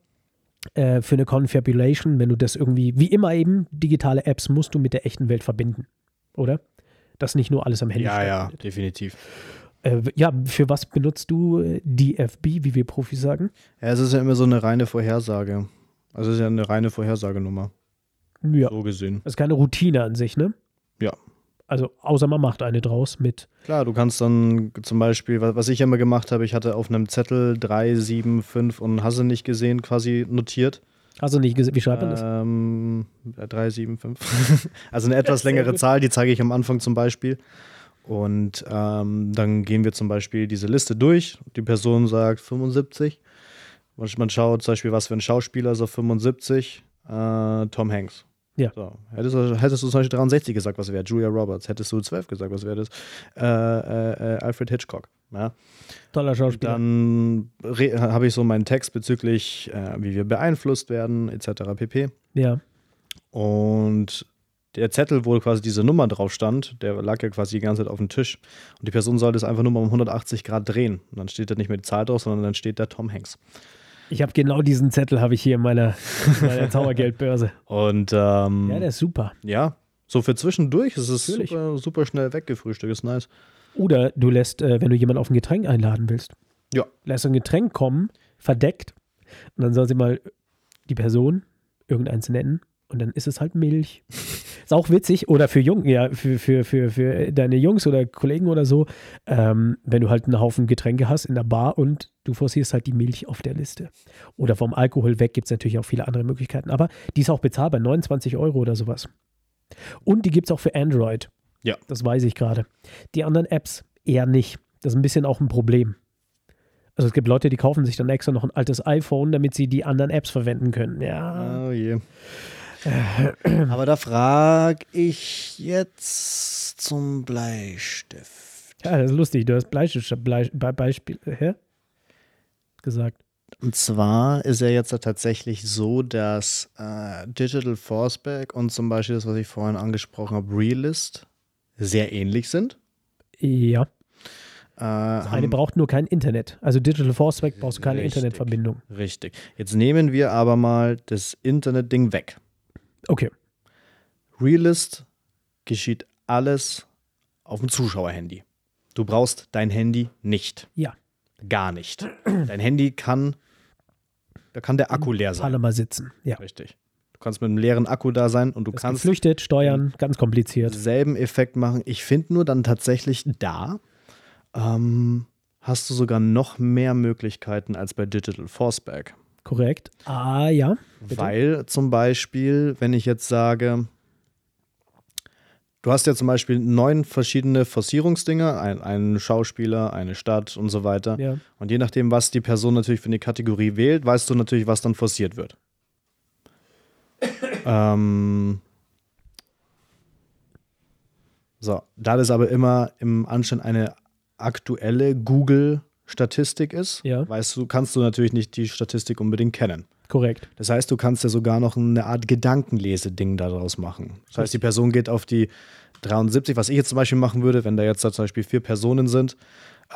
äh, für eine Confabulation, wenn du das irgendwie, wie immer eben, digitale Apps musst du mit der echten Welt verbinden. Oder? Dass nicht nur alles am Handy Ja, ja, definitiv. Äh, ja, für was benutzt du äh, DFB, wie wir Profis sagen? Ja, es ist ja immer so eine reine Vorhersage. Also es ist ja eine reine Vorhersagenummer. Ja. So gesehen. Das ist keine Routine an sich, ne? Ja. Also, außer man macht eine draus mit Klar, du kannst dann zum Beispiel, wa- was ich immer gemacht habe, ich hatte auf einem Zettel 3, 7, 5 und Hasse nicht gesehen quasi notiert. Hast du nicht gesehen, wie schreibt man das? Ähm, 3, 7, 5. also eine etwas längere. Zahl, die zeige ich am Anfang zum Beispiel. Und ähm, dann gehen wir zum Beispiel diese Liste durch. Die Person sagt 75. Und Man schaut zum Beispiel, was für ein Schauspieler ist auf 75. Äh, Tom Hanks. Ja. So. Hättest, du, hättest du zum Beispiel 63 gesagt, was wäre? Julia Roberts. Hättest du 12 gesagt, was wäre das? Äh, äh, äh, Alfred Hitchcock. Ja. Toller Schauspieler. Dann habe ich so meinen Text bezüglich, äh, wie wir beeinflusst werden, etc. pp. ja. Und der Zettel, wo quasi diese Nummer drauf stand, der lag ja quasi die ganze Zeit auf dem Tisch. Und die Person sollte es einfach nur mal um 180 Grad drehen. Und dann steht da nicht mehr die Zahl drauf, sondern dann steht da Tom Hanks. Ich habe genau diesen Zettel habe ich hier in meiner, in meiner Zaubergeldbörse. Und ähm, Ja, der ist super. ja, so für zwischendurch ist es Natürlich. super, super schnell weggefrühstückt, ist nice. Oder du lässt, äh, wenn du jemanden auf ein Getränk einladen willst, Ja. lässt ein Getränk kommen, verdeckt, und dann soll sie mal die Person irgendeins nennen und dann ist es halt Milch. ist auch witzig, oder für Jungen, ja, für, für, für, für deine Jungs oder Kollegen oder so, ähm, wenn du halt einen Haufen Getränke hast in der Bar und du forcierst halt die Milch auf der Liste. Oder vom Alkohol weg gibt es natürlich auch viele andere Möglichkeiten. Aber die ist auch bezahlbar, 29 Euro oder sowas. Und die gibt es auch für Android. Ja. Das weiß ich gerade. Die anderen Apps eher nicht. Das ist ein bisschen auch ein Problem. Also es gibt Leute, die kaufen sich dann extra noch ein altes iPhone, damit sie die anderen Apps verwenden können. Ja. Oh je. Aber da frage ich jetzt zum Bleistift. Ja, das ist lustig. Du hast Bleistift, Blei, Be Beispiel, hä? Gesagt. Und zwar ist ja jetzt tatsächlich so, dass äh, Digital Forceback und zum Beispiel das, was ich vorhin angesprochen habe, Realist, sehr ähnlich sind. Ja. Äh, Eine haben- braucht nur kein Internet. Also Digital Forceback brauchst du keine Richtig. Internetverbindung. Richtig. Jetzt nehmen wir aber mal das Internet-Ding weg. Okay. Realist geschieht alles auf dem Zuschauerhandy. Du brauchst dein Handy nicht. Ja. Gar nicht. Dein Handy kann, da kann der Akku leer sein. Alle mal sitzen. Ja. Richtig. Du kannst mit einem leeren Akku da sein und du Das kannst geflüchtet, steuern, ganz kompliziert. denselben Effekt machen. Ich finde nur dann tatsächlich da ähm, hast du sogar noch mehr Möglichkeiten als bei Digital Forceback. Korrekt. Ah, ja. Bitte? Weil zum Beispiel, wenn ich jetzt sage, du hast ja zum Beispiel neun verschiedene Forcierungsdinger, ein, einen Schauspieler, eine Stadt und so weiter. Ja. Und je nachdem, was die Person natürlich für eine Kategorie wählt, weißt du natürlich, was dann forciert wird. ähm, so, da das aber immer im Anschein eine aktuelle Google-Statistik ist, Ja. weißt du, kannst du natürlich nicht die Statistik unbedingt kennen. Korrekt. Das heißt, du kannst ja sogar noch eine Art Gedankenleseding daraus machen. Das heißt, die Person geht auf die 73, was ich jetzt zum Beispiel machen würde, wenn da jetzt da zum Beispiel vier Personen sind.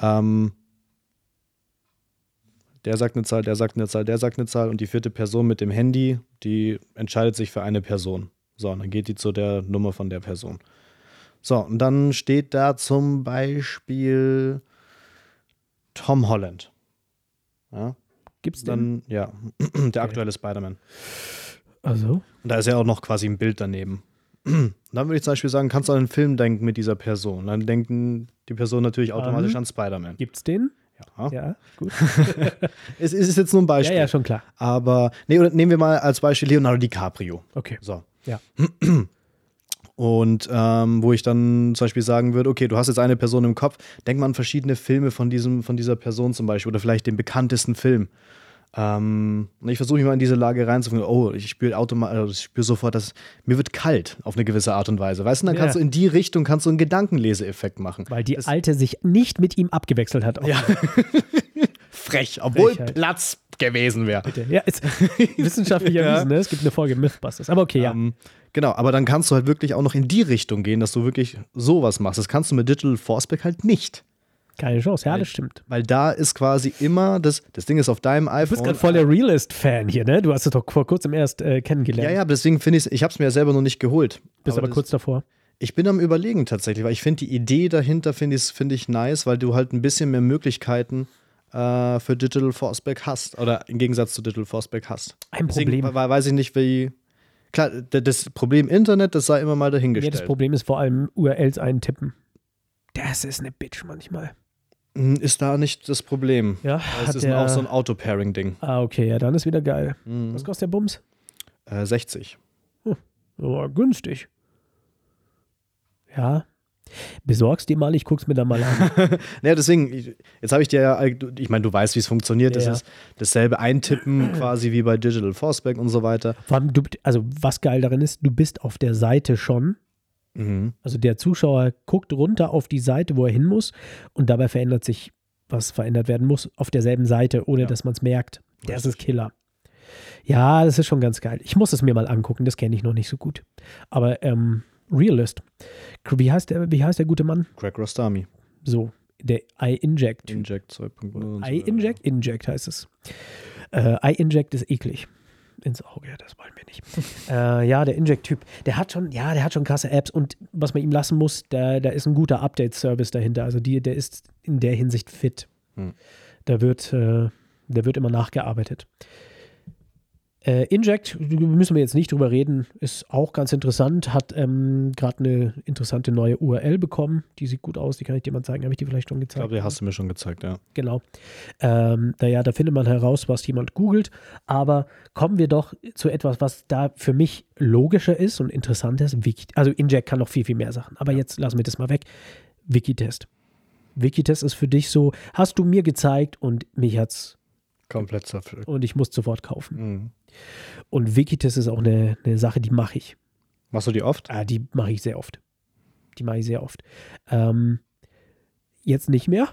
Ähm, der sagt eine Zahl, der sagt eine Zahl, der sagt eine Zahl und die vierte Person mit dem Handy, die entscheidet sich für eine Person. So, und dann geht die zu der Nummer von der Person. So, und dann steht da zum Beispiel Tom Holland. Ja, Gibt's denn? dann, ja, der aktuelle Spider-Man. Also, Und da ist ja auch noch quasi ein Bild daneben. Und dann würde ich zum Beispiel sagen, kannst du an einen Film denken mit dieser Person. Dann denken die Person natürlich automatisch An? an Spider-Man. gibt's den? Ja. Ja, gut. Es ist jetzt nur ein Ja, Beispiel. ja, schon klar. Aber, nee, nehmen wir mal als Beispiel Leonardo DiCaprio. Okay. So. Ja. Und ähm, wo ich dann zum Beispiel sagen würde, okay, du hast jetzt eine Person im Kopf, denk mal an verschiedene Filme von, diesem, von dieser Person zum Beispiel oder vielleicht den bekanntesten Film. Ähm, und ich versuche mich mal in diese Lage reinzufinden, oh, ich spüre automatisch, ich spüre sofort, dass mir wird kalt auf eine gewisse Art und Weise. Weißt du, dann Ja. kannst du in die Richtung kannst du einen Gedankenleseeffekt machen. Weil die Das- Alte sich nicht mit ihm abgewechselt hat. Ja. Frech, obwohl Frechheit. Platz gewesen wäre. Bitte. Ja, ist wissenschaftlich Ja. erwiesen, ne? Es gibt eine Folge Mythbusters. Aber okay, ja. Ähm, genau, aber dann kannst du halt wirklich auch noch in die Richtung gehen, dass du wirklich sowas machst. Das kannst du mit Digital Forceback halt nicht. Keine Chance. Ja, das stimmt. Weil da ist quasi immer, das, das Ding ist auf deinem Du iPhone. bist gerade voll der Realist-Fan hier, ne? Du hast es doch vor kurzem erst äh, kennengelernt. ja, ja, aber deswegen finde ich ich habe es mir ja selber noch nicht geholt. Bist aber, das- kurz davor. Ich bin am überlegen tatsächlich, weil ich finde die Idee dahinter finde ich, find ich nice, weil du halt ein bisschen mehr Möglichkeiten äh, für Digital Forceback hast. Oder im Gegensatz zu Digital Forceback hast. Ein Deswegen Problem. we- weiß ich nicht, wie. Klar, das Problem Internet, das sei immer mal Ja, dahingestellt. das Problem ist vor allem URLs eintippen. Das ist eine Bitch manchmal. Hm, Ist da nicht das Problem. Ja, Es ist der, auch so ein Auto-Pairing-Ding. Ah, okay, ja, dann ist wieder geil. Mhm. Was kostet der Bums? Äh, 60. Oh, günstig. Ja. Besorgst die mal, ich guck's mir dann mal an. Naja, deswegen, ich- jetzt habe ich dir ja, ich meine, du weißt, wie es funktioniert. Das Ja, ja. ist dasselbe Eintippen quasi wie bei Digital Forceback und so weiter. Vor allem, du, also was geil darin ist, du bist auf der Seite schon. Mhm. Also der Zuschauer guckt runter auf die Seite, wo er hin muss und dabei verändert sich, was verändert werden muss, auf derselben Seite, ohne Ja. dass man es merkt. Das ist Killer. Ja, das ist schon ganz geil. Ich muss es mir mal angucken, das kenne ich noch nicht so gut. Aber ähm, Realist. Wie heißt der, wie heißt der gute Mann? Craig Rostami. So, der iInject. Inject 2.0. und so. iInject? Inject heißt es. Äh, iInject ist eklig. Ins Auge, das wollen wir nicht. äh, ja, der Inject-Typ, der hat schon, ja, der hat schon krasse Apps und was man ihm lassen muss, da, da ist ein guter Update-Service dahinter. Also die, der ist in der Hinsicht fit. Hm. Da wird, äh, der wird immer nachgearbeitet. Äh, Inject, müssen wir jetzt nicht drüber reden, ist auch ganz interessant, hat ähm, gerade eine interessante neue URL bekommen. Die sieht gut aus, die kann ich dir mal zeigen. Habe ich die vielleicht schon Ich gezeigt? glaube, die hast du mir schon gezeigt, ja. Genau. Ähm, naja, da findet man heraus, was jemand googelt. Aber kommen wir doch zu etwas, was da für mich logischer ist und interessanter ist. Also Inject kann noch viel, viel mehr Sachen. Aber jetzt lassen wir das mal weg. Wikitest. Wikitest ist für dich so, hast du mir gezeigt und mich hat's Komplett zerpflückt. und ich muss sofort kaufen. Mhm. Und Wikitest ist auch eine, eine Sache, die mache ich. Machst du die oft? Ah, die mache ich sehr oft. Die mache ich sehr oft. Ähm, jetzt nicht mehr.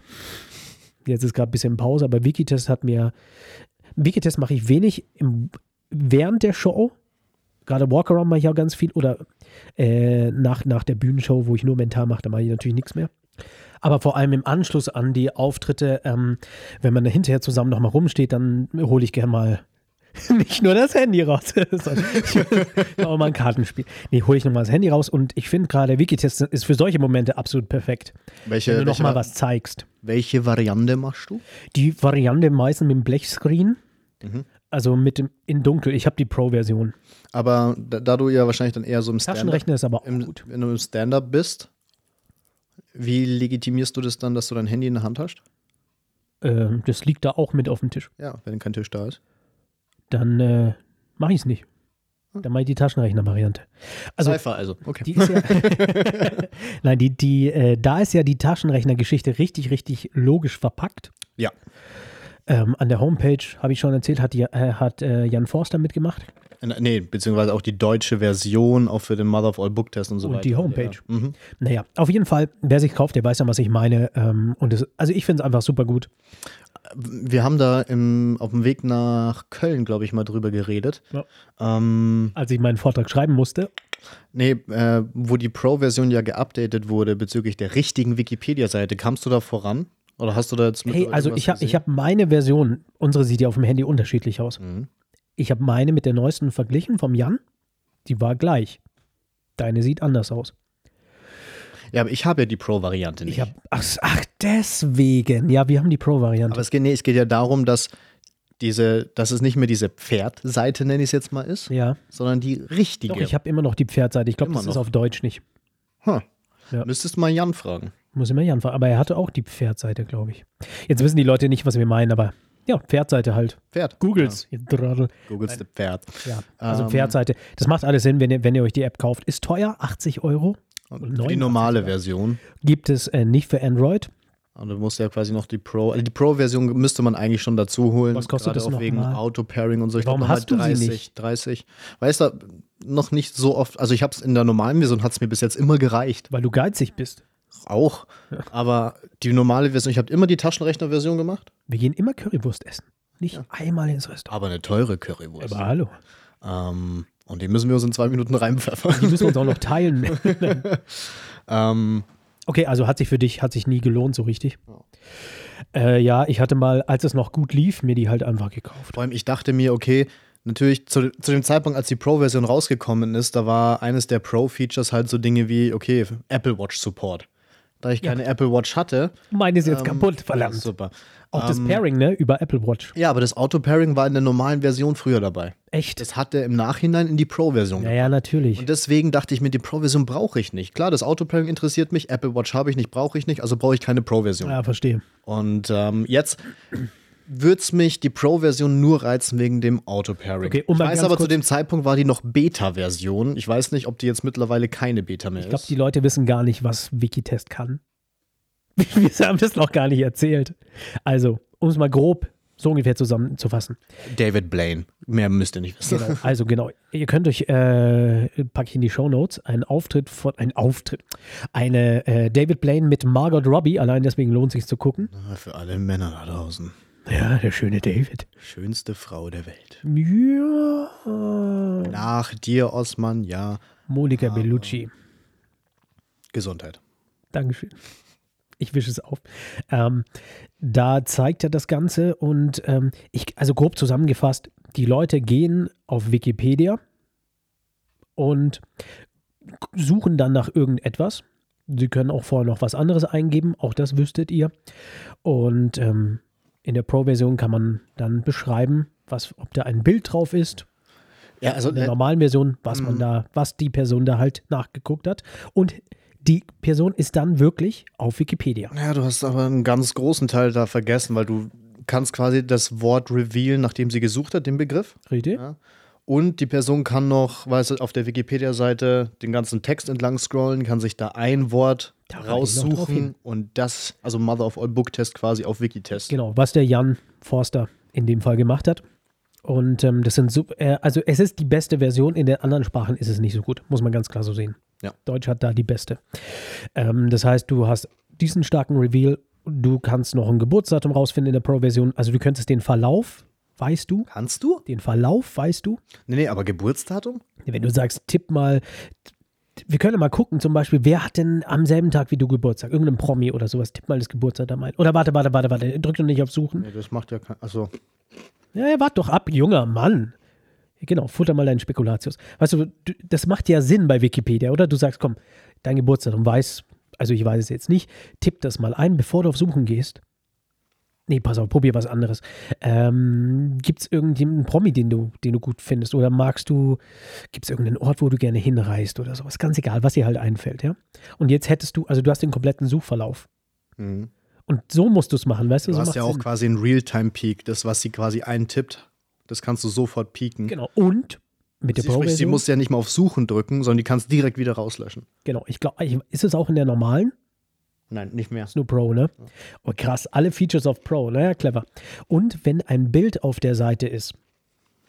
Jetzt ist gerade ein bisschen Pause, aber Wikitest hat mir. Wikitest mache ich wenig im, während der Show. Gerade Walkaround mache ich auch ganz viel. Oder äh, nach, nach der Bühnenshow, wo ich nur mental mache, da mache ich natürlich nichts mehr. Aber vor allem im Anschluss an die Auftritte, ähm, wenn man da hinterher zusammen nochmal rumsteht, dann hole ich gerne mal nicht nur das Handy raus, sondern auch mal ein Kartenspiel. Nee, hole ich nochmal das Handy raus und ich finde gerade, Wikitest ist für solche Momente absolut perfekt. Welche, Wenn du nochmal was zeigst. welche Variante machst du? Die Variante meistens mit dem Blechscreen, Mhm. also mit dem in dunkel. Ich habe die Pro-Version. Aber da, da du ja wahrscheinlich dann eher so im Stand-up Taschenrechner ist aber auch im, gut. wenn du im Stand-up bist, wie legitimierst du das dann, dass du dein Handy in der Hand hast? Ähm, das liegt da auch mit auf dem Tisch. Ja, wenn kein Tisch da ist. Dann äh, mache ich es nicht. Dann mache ich die Taschenrechner-Variante. Also, Cypher also. Okay. Die ist ja. Nein, die, die, äh, da ist ja die Taschenrechner-Geschichte richtig, richtig logisch verpackt. ja. Ähm, an der Homepage, habe ich schon erzählt, hat, die, äh, hat äh, Jan Forster mitgemacht. Nee, beziehungsweise auch die deutsche Version, auch für den Mother of All Book Test und so Und weiter. die Homepage. Ja. Mhm. Naja, auf jeden Fall, wer sich kauft, der weiß ja, was ich meine. Ähm, und es, also ich finde es einfach super gut. Wir haben da im, auf dem Weg nach Köln, glaube ich, mal drüber geredet. Ja. Ähm, Als ich meinen Vortrag schreiben musste, nee, äh, wo die Pro-Version ja geupdatet wurde bezüglich der richtigen Wikipedia-Seite. Kamst du da voran? Oder hast du da jetzt hey, mittlerweile also ich habe hab meine Version, unsere sieht ja auf dem Handy unterschiedlich aus. Mhm. Ich habe meine mit der neuesten verglichen vom Jan. Die war gleich. Deine sieht anders aus. Ja, aber ich habe ja die Pro-Variante nicht. Ich habe, ach, ach, deswegen. Ja, wir haben die Pro-Variante. aber es geht, nee, es geht ja darum, dass diese, dass es nicht mehr diese Pferdseite, nenne ich es jetzt mal, ist, Ja, sondern die richtige. doch, ich habe immer noch die Pferdseite. Ich glaube, das ist noch. auf Deutsch nicht. Huh. Ja. Müsstest du mal Jan fragen. Muss immer Jan fragen. Aber er hatte auch die Pferdseite, glaube ich. Jetzt wissen die Leute nicht, was wir meinen, aber ja, Pferdseite halt. Pferd. Googles. Ja, Googles the Pferd. Ja, also Ähm. Pferdseite. Das macht alles Sinn, wenn ihr, wenn ihr euch die App kauft. Ist teuer, 80 Euro. Die 89 normale sogar. Version. Gibt es äh, nicht für Android. Und du musst ja quasi noch die Pro, also die Pro-Version müsste man eigentlich schon dazu holen. Was kostet das auch noch wegen? Auto-Pairing und so. Ich Warum glaub, noch hast du mal sie 30, nicht? 30. Weißt du, noch nicht so oft, also ich habe es in der normalen Version, hat es mir bis jetzt immer gereicht. Weil du geizig bist. Auch. Aber die normale Version, ich habe immer die Taschenrechner-Version gemacht. Wir gehen immer Currywurst essen. Nicht einmal ins Restaurant. Aber eine teure Currywurst. Aber hallo. Ähm, und die müssen wir uns in zwei Minuten reinpfeffern. Die müssen wir uns auch noch teilen. ähm, Okay, also hat sich für dich, hat sich nie gelohnt, so richtig. Äh, ja, ich hatte mal, als es noch gut lief, mir die halt einfach gekauft. Vor allem, ich dachte mir, okay, natürlich zu, zu dem Zeitpunkt, als die Pro-Version rausgekommen ist, da war eines der Pro-Features halt so Dinge wie, okay, Apple Watch Support. Da ich keine Apple Watch hatte. Meine ist jetzt ähm, kaputt, verdammt. Super. Auch das Ähm, Pairing, ne, über Apple Watch. Ja, aber das Auto-Pairing war in der normalen Version früher dabei. Echt? Das hat er im Nachhinein in die Pro-Version Ja, ja, natürlich. Und deswegen dachte ich mir, die Pro-Version brauche ich nicht. Klar, das Auto-Pairing interessiert mich, Apple Watch habe ich nicht, brauche ich nicht, also brauche ich keine Pro-Version. Ja, verstehe. Und ähm, jetzt würde es mich die Pro-Version nur reizen wegen dem Auto-Pairing. Okay, ich weiß aber, zu dem Zeitpunkt war die noch Beta-Version. Ich weiß nicht, ob die jetzt mittlerweile keine Beta mehr Ich glaube, ist. die Leute wissen gar nicht, was Wikitest kann. Wir haben das noch gar nicht erzählt. Also, um es mal grob so ungefähr zusammenzufassen. David Blaine. Mehr müsst ihr nicht wissen. Genau, also genau. Ihr könnt euch, äh, packe ich in die Show Notes, einen Auftritt von, ein Auftritt, eine äh, David Blaine mit Margot Robbie, allein deswegen lohnt sich zu gucken. Für alle Männer da draußen. Ja, der schöne David. Schönste Frau der Welt. Ja. Nach dir, Osman, ja. Monika Bellucci. Gesundheit. Dankeschön. Ich wische es auf. Ähm, da zeigt er das Ganze und ähm, ich, also grob zusammengefasst, die Leute gehen auf Wikipedia und suchen dann nach irgendetwas. Sie können auch vorher noch was anderes eingeben, auch das wüsstet ihr. Und ähm, in der Pro-Version kann man dann beschreiben, was, ob da ein Bild drauf ist Ja, also In der le- normalen Version, was man da, was die Person da halt nachgeguckt hat. Und die Person ist dann wirklich auf Wikipedia. Ja, du hast aber einen ganz großen Teil da vergessen, weil du kannst quasi das Wort revealen, nachdem sie gesucht hat, den Begriff. Richtig? Ja. Und die Person kann noch, weißt du, auf der Wikipedia-Seite den ganzen Text entlang scrollen, kann sich da ein Wort Da raussuchen und das, also Mother of All Book Test quasi auf Wikitest. Genau, was der Jan Forster in dem Fall gemacht hat. Und ähm, das sind so, äh, also es ist die beste Version, in den anderen Sprachen ist es nicht so gut, muss man ganz klar so sehen. Ja. Deutsch hat da die beste. Ähm, das heißt, du hast diesen starken Reveal, du kannst noch ein Geburtsdatum rausfinden in der Pro-Version, also du könntest den Verlauf, weißt du, Kannst du? den Verlauf weißt du, Nee, nee, aber Geburtsdatum? wenn du sagst, tipp mal, wir können mal gucken, zum Beispiel, wer hat denn am selben Tag wie du Geburtstag? Irgendein Promi oder sowas, tipp mal das Geburtsdatum ein. Oder warte, warte, warte, warte, drück doch nicht auf Suchen. Nee, das macht ja kein. Also, Ja, ja, wart doch ab, junger Mann. Genau, futter mal deinen Spekulatius. Weißt du, du, das macht ja Sinn bei Wikipedia, oder? Du sagst, komm, dein Geburtsdatum weiß, also ich weiß es jetzt nicht, tipp das mal ein, bevor du auf Suchen gehst. Nee, pass auf, probier was anderes. Ähm, gibt es irgendjemanden Promi, den du, den du gut findest? Oder magst du, gibt es irgendeinen Ort, wo du gerne hinreist oder sowas? Ganz egal, was dir halt einfällt, ja? Und jetzt hättest du, also du hast den kompletten Suchverlauf. mhm. Und so musst du es machen, weißt du? du so hast ja auch Sinn. quasi einen Realtime-Peak, das, was sie quasi eintippt, das kannst du sofort peaken. Genau. Und mit der sprich, sie Pro-Version. muss ja nicht mal auf Suchen drücken, sondern die kannst direkt wieder rauslöschen. Genau, ich glaube, ist es auch in der normalen? Nein, nicht mehr. Ist nur Pro, ne? Oh, krass, alle Features auf Pro, naja, clever. Und wenn ein Bild auf der Seite ist,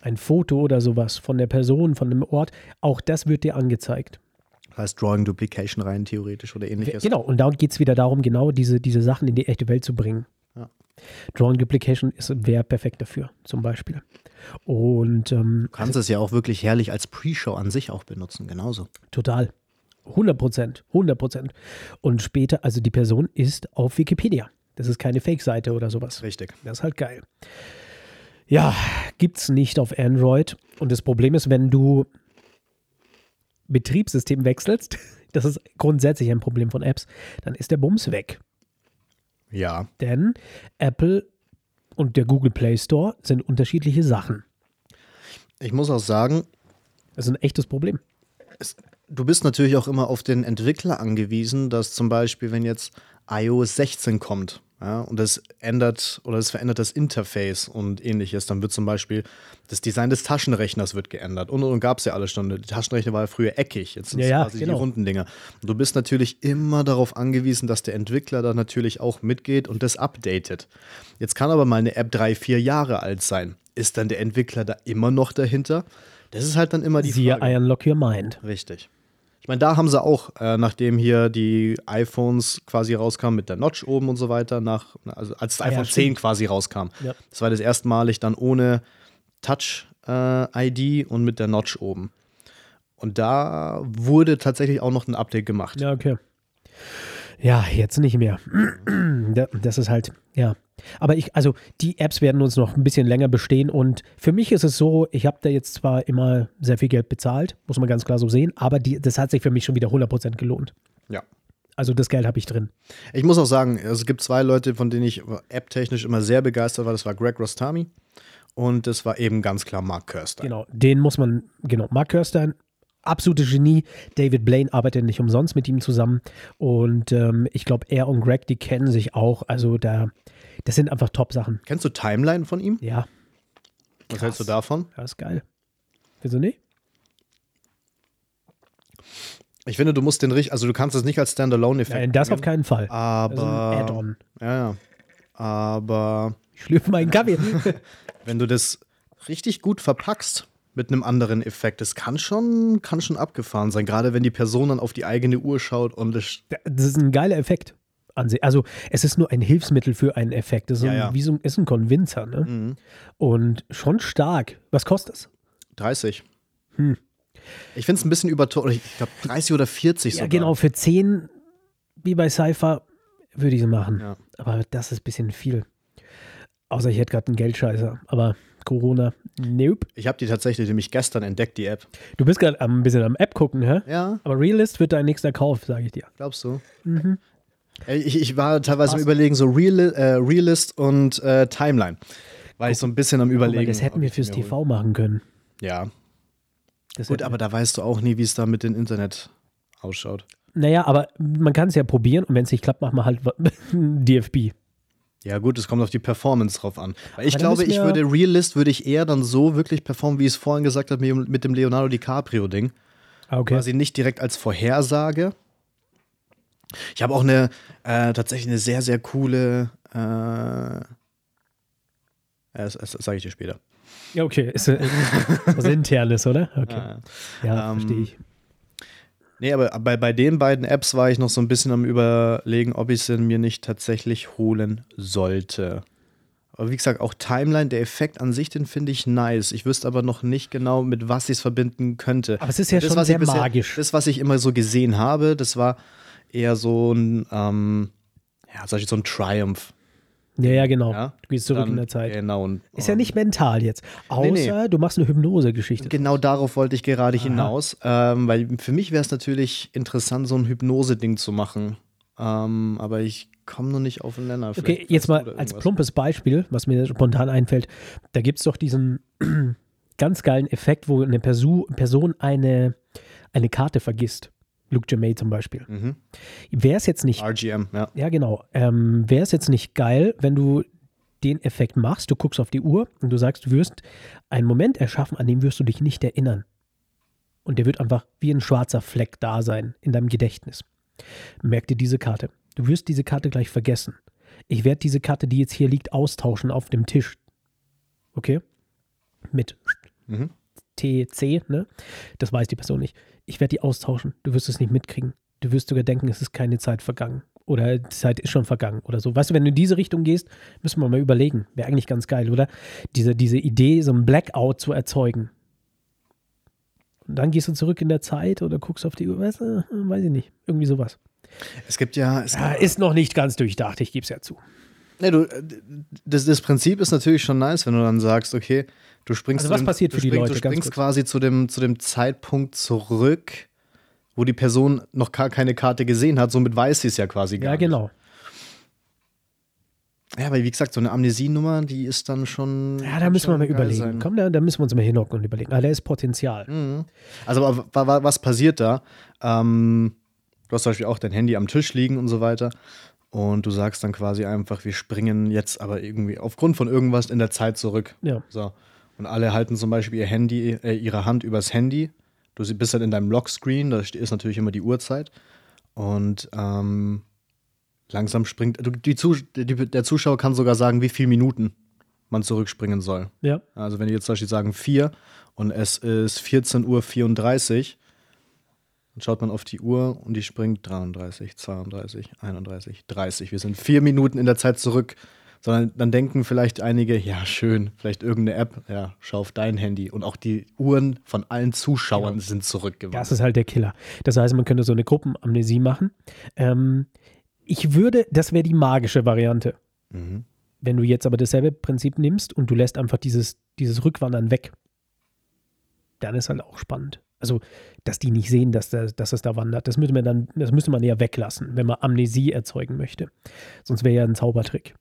ein Foto oder sowas von der Person, von dem Ort, auch das wird dir angezeigt. Das heißt Drawing Duplication rein, theoretisch oder ähnliches. Genau, und da geht es wieder darum, genau diese, diese Sachen in die echte Welt zu bringen. Ja. Drawing Duplication wäre perfekt dafür, zum Beispiel. Und ähm, Du kannst es ja auch wirklich herrlich als Pre-Show an sich auch benutzen, genauso. Total. 100 Prozent. 100 Prozent. Und später, also die Person ist auf Wikipedia. Das ist keine Fake-Seite oder sowas. Richtig. Das ist halt geil. Ja, gibt's nicht auf Android. Und das Problem ist, wenn du Betriebssystem wechselst, das ist grundsätzlich ein Problem von Apps, dann ist der Bums weg. Ja. Denn Apple und der Google Play Store sind unterschiedliche Sachen. Ich muss auch sagen, Das ist ein echtes Problem. es, du bist natürlich auch immer auf den Entwickler angewiesen, dass zum Beispiel, wenn jetzt iOS 16 kommt, ja, und es ändert oder es verändert das Interface und ähnliches, dann wird zum Beispiel das Design des Taschenrechners wird geändert. Und, und, und gab es ja alles schon. Der Taschenrechner war ja früher eckig, jetzt sind es Ja, ja, quasi genau. die runden Dinger. Du bist natürlich immer darauf angewiesen, dass der Entwickler da natürlich auch mitgeht und das updatet. Jetzt kann aber mal eine App drei, vier Jahre alt sein. Ist dann der Entwickler da immer noch dahinter? Das ist halt dann immer die Siehe Frage. I Unlock Your Mind. Richtig. Ich meine, da haben sie auch, äh, nachdem hier die iPhones quasi rauskamen mit der Notch oben und so weiter, nach, also als das Ah ja, iPhone stimmt. 10 quasi rauskam. Ja. Das war das erstmalig dann ohne Touch-ID und mit der Notch oben. Und da wurde tatsächlich auch noch ein Update gemacht. Ja, okay. Ja, jetzt nicht mehr. Da- Das ist halt, ja. Aber ich, also die Apps werden uns noch ein bisschen länger bestehen und für mich ist es so, ich habe da jetzt zwar immer sehr viel Geld bezahlt, muss man ganz klar so sehen, aber die, das hat sich für mich schon wieder 100% gelohnt. Ja. Also das Geld habe ich drin. Ich muss auch sagen, es gibt zwei Leute, von denen ich app-technisch immer sehr begeistert war. Das war Greg Rostami und das war eben ganz klar Mark Kirster. Genau, den muss man, genau, Mark Kirstein, absolute Genie. David Blaine arbeitet nicht umsonst mit ihm zusammen und ähm, ich glaube, er und Greg, die kennen sich auch. Also da, das sind einfach Top-Sachen. Kennst du Timeline von ihm? Ja, Was hältst du davon? das ist geil. Wieso nicht? Ich finde, du musst den richtig, also du kannst es nicht als Standalone-Effekt. Nein, das bringen, auf keinen Fall. Aber. Add-on. Ja, ja. Aber Ich schlürfe meinen Kaffee. wenn du das richtig gut verpackst mit einem anderen Effekt, das kann schon, kann schon abgefahren sein. Gerade wenn die Person dann auf die eigene Uhr schaut und das. Das ist ein geiler Effekt. An sich. Also es ist nur ein Hilfsmittel für einen Effekt. Das ist, Ja, ein, ja. Wie so ist ein Konvinzer. Ne? Mhm. Und schon stark. Was kostet es? 30. Hm. Ich finde es ein bisschen überteuert. Ich glaube 30 oder 40 Ja, sogar. genau. Für 10, wie bei Cypher, würde ich es machen. Ja. Aber das ist ein bisschen viel. Außer ich hätte gerade einen Geldscheißer. Aber Corona, nope. Ich habe die tatsächlich nämlich gestern entdeckt, die App. Du bist gerade ein bisschen am App gucken, hä? Ja, Aber Realist wird dein nächster Kauf, sage ich dir. glaubst du? Mhm. Ey, Ich, ich war teilweise am. Überlegen, so Real, äh, Realist und äh, Timeline. War ich so ein bisschen am Überlegen. das hätten wir fürs. TV machen können. Ja. Das Gut, aber da weißt du auch nie, wie es da mit dem Internet ausschaut. Naja, aber man kann es ja probieren und wenn es nicht klappt, machen wir halt DFB. Ja, gut, es kommt auf die Performance drauf an. Weil ich glaube, ich wir- würde Realist würde ich eher dann so wirklich performen, wie ich es vorhin gesagt habe, mit dem Leonardo DiCaprio-Ding. Ah, okay. Quasi nicht direkt als Vorhersage. Ich habe auch eine äh, tatsächlich eine sehr, sehr coole. Äh, das, das sage ich dir später. Ja, okay. Ist äh, was Internes, oder? Okay. Ja. Ja, Ähm, verstehe ich. Nee, aber bei, bei den beiden Apps war ich noch so ein bisschen am Überlegen, ob ich sie mir nicht tatsächlich holen sollte. Aber wie gesagt, auch Timeline, der Effekt an sich, den finde ich nice. Ich wüsste aber noch nicht genau, mit was ich es verbinden könnte. Aber es ist ja Das, schon sehr magisch. Das, was ich immer so gesehen habe, das war eher so ein, ähm, ja, sag ich, so ein Triumph. Ja, ja, genau. Ja? Du gehst zurück Dann- in der Zeit. Genau. Und, Ist ja nicht mental jetzt. Außer nee. du machst eine Hypnose-Geschichte. Genau darauf wollte ich gerade hinaus, ähm, weil für mich wäre es natürlich interessant, so ein Hypnose-Ding zu machen. Ähm, aber ich komme noch nicht auf den Nenner. Okay, Vielleicht jetzt weißt du mal als plumpes Beispiel, was mir spontan einfällt. Da gibt es doch diesen ganz geilen Effekt, wo eine Perso Person eine, eine Karte vergisst. Luke Jamay zum Beispiel. Mhm. Wäre es jetzt nicht RGM, ja. Ja, genau. Ähm, Wäre es jetzt nicht geil, wenn du den Effekt machst, du guckst auf die Uhr und du sagst, du wirst einen Moment erschaffen, an dem wirst du dich nicht erinnern. Und der wird einfach wie ein schwarzer Fleck da sein in deinem Gedächtnis. Merk dir diese Karte. Du wirst diese Karte gleich vergessen. Ich werde diese Karte, die jetzt hier liegt, austauschen auf dem Tisch. Okay? Mit Mhm. TC, ne? Das weiß die Person nicht. Ich werde die austauschen. Du wirst es nicht mitkriegen. Du wirst sogar denken, es ist keine Zeit vergangen. Oder die Zeit ist schon vergangen oder so. Weißt du, wenn du in diese Richtung gehst, müssen wir mal überlegen. Wäre eigentlich ganz geil, oder? Diese, diese Idee, so ein Blackout zu erzeugen. Und dann gehst du zurück in der Zeit oder guckst auf die Uhr, weißt du, weiß ich nicht. Irgendwie sowas. Es gibt ja, es Ja, ist noch nicht ganz durchdacht, ich gebe es ja zu. nee, du, äh, das, das Prinzip ist natürlich schon nice, wenn du dann sagst, okay, du springst Also was dem, passiert für die springst, Leute? Du springst quasi zu dem, zu dem Zeitpunkt zurück, wo die Person noch gar keine Karte gesehen hat, somit weiß sie es ja quasi gar Ja, nicht. genau. Ja, aber wie gesagt, so eine Amnesienummer, die ist dann schon. Ja, da müssen wir mal überlegen. sein. Komm, da, da müssen wir uns mal hinhocken und überlegen. Ah, da ist Potenzial. Mhm. Also, aber wa- wa- was passiert da? Ähm, du hast zum Beispiel auch dein Handy am Tisch liegen und so weiter. Und du sagst dann quasi einfach, wir springen jetzt aber irgendwie aufgrund von irgendwas in der Zeit zurück. Ja. So. Und alle halten zum Beispiel ihr Handy, äh, ihre Hand übers Handy. Du bist dann in deinem Lockscreen, da ist natürlich immer die Uhrzeit. Und ähm, langsam springt. Die die, der Zuschauer kann sogar sagen, wie viele Minuten man zurückspringen soll. Ja. Also wenn die jetzt zum Beispiel sagen 4 und es ist 14.34 Uhr, dann schaut man auf die Uhr und die springt 33, 32, 31, 30. Wir sind vier Minuten in der Zeit zurück. Sondern dann denken vielleicht einige, ja, schön, vielleicht irgendeine App, ja, schau auf dein Handy. Und auch die Uhren von allen Zuschauern sind zurückgewandert. Das ist halt der Killer. Das heißt, man könnte so eine Gruppenamnesie machen. Ähm, ich würde, das wäre die magische Variante. Mhm. Wenn du jetzt aber dasselbe Prinzip nimmst und du lässt einfach dieses, dieses Rückwandern weg, dann ist halt auch spannend. Also, dass die nicht sehen, dass, da, dass es da wandert, das müsste man dann, das müsste man ja weglassen, wenn man Amnesie erzeugen möchte. Sonst wäre ja ein Zaubertrick.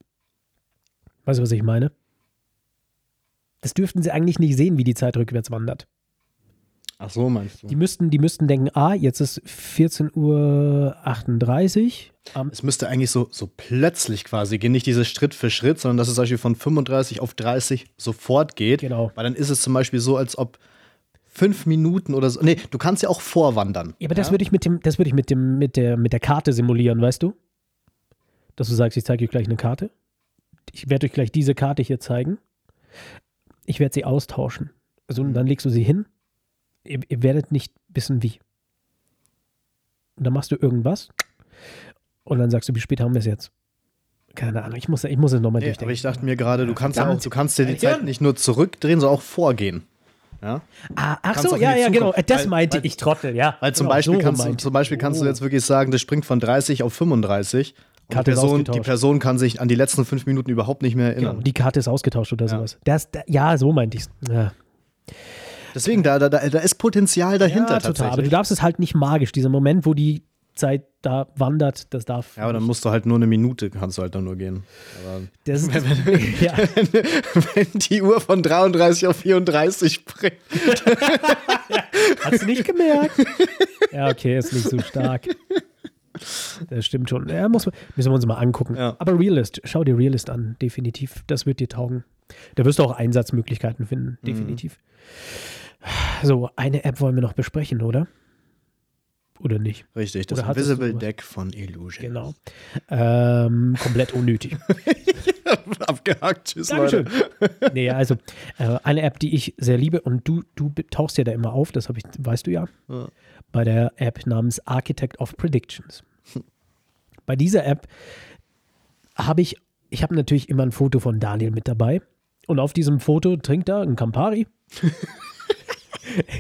Weißt du, was ich meine? Das dürften sie eigentlich nicht sehen, wie die Zeit rückwärts wandert. Ach so, meinst du? Die müssten, die müssten denken, ah, jetzt ist 14.38 Uhr. Am, Es müsste eigentlich so, so plötzlich quasi gehen, nicht dieses Schritt für Schritt, sondern dass es zum Beispiel von 35 auf 30 sofort geht. Genau. Weil dann ist es zum Beispiel so, als ob fünf Minuten oder so. Nee, du kannst ja auch vorwandern. ja, aber das würde ich mit dem, das würde ich mit dem, mit der, mit der Karte simulieren, weißt du? Dass du sagst, ich zeige euch gleich eine Karte. Ich werde euch gleich diese Karte hier zeigen. Ich werde sie austauschen. Also und dann legst du sie hin. Ihr, ihr werdet nicht wissen, wie. Und dann machst du irgendwas. Und dann sagst du, wie spät haben wir es jetzt? Keine Ahnung, ich muss, ich muss es nochmal Nee, durchdenken. aber ich dachte mir gerade, du kannst ja auch, du kannst dir die Zeit nicht nur zurückdrehen, sondern auch vorgehen. Ja? Ah, ach so, ja, ja, genau. Zukunft. Das meinte weil- ich, Trottel, ja. Weil zum genau, Beispiel, so kannst, du, zum Beispiel kannst du Oh. jetzt wirklich sagen, das springt von 30 auf 35. Die Karte ist Person, die Person kann sich an die letzten fünf Minuten überhaupt nicht mehr Genau, erinnern. die Karte ist ausgetauscht oder Ja. sowas. Das, da, ja, so meinte ich es. Ja, Deswegen, da, da, da ist Potenzial dahinter ja total. Aber du darfst es halt nicht magisch. Dieser Moment, wo die Zeit da wandert, das darf. Ja, aber dann musst du halt nur eine Minute, kannst du halt dann nur gehen. Aber das, das, ja, wenn die Uhr von 33 auf 34 springt. hast du nicht gemerkt? Ja, okay, ist nicht so stark. Das stimmt schon. Ja, muss, müssen wir uns mal angucken. Ja. Aber Realist, schau dir Realist an, definitiv. Das wird dir taugen. Da wirst du auch Einsatzmöglichkeiten finden, definitiv. So, eine App wollen wir noch besprechen, oder? Oder nicht? Richtig, das Oder Invisible? Deck von Illusion. Genau. Ähm, komplett unnötig. Abgehakt, tschüss, Dankeschön. Leute. Nee, also äh, eine App, die ich sehr liebe und du, du tauchst ja da immer auf, das ich, weißt du ja, Ja. bei der App namens Architect of Predictions. Bei dieser App habe ich, ich habe natürlich immer ein Foto von Daniel mit dabei und auf diesem Foto trinkt er ein Campari.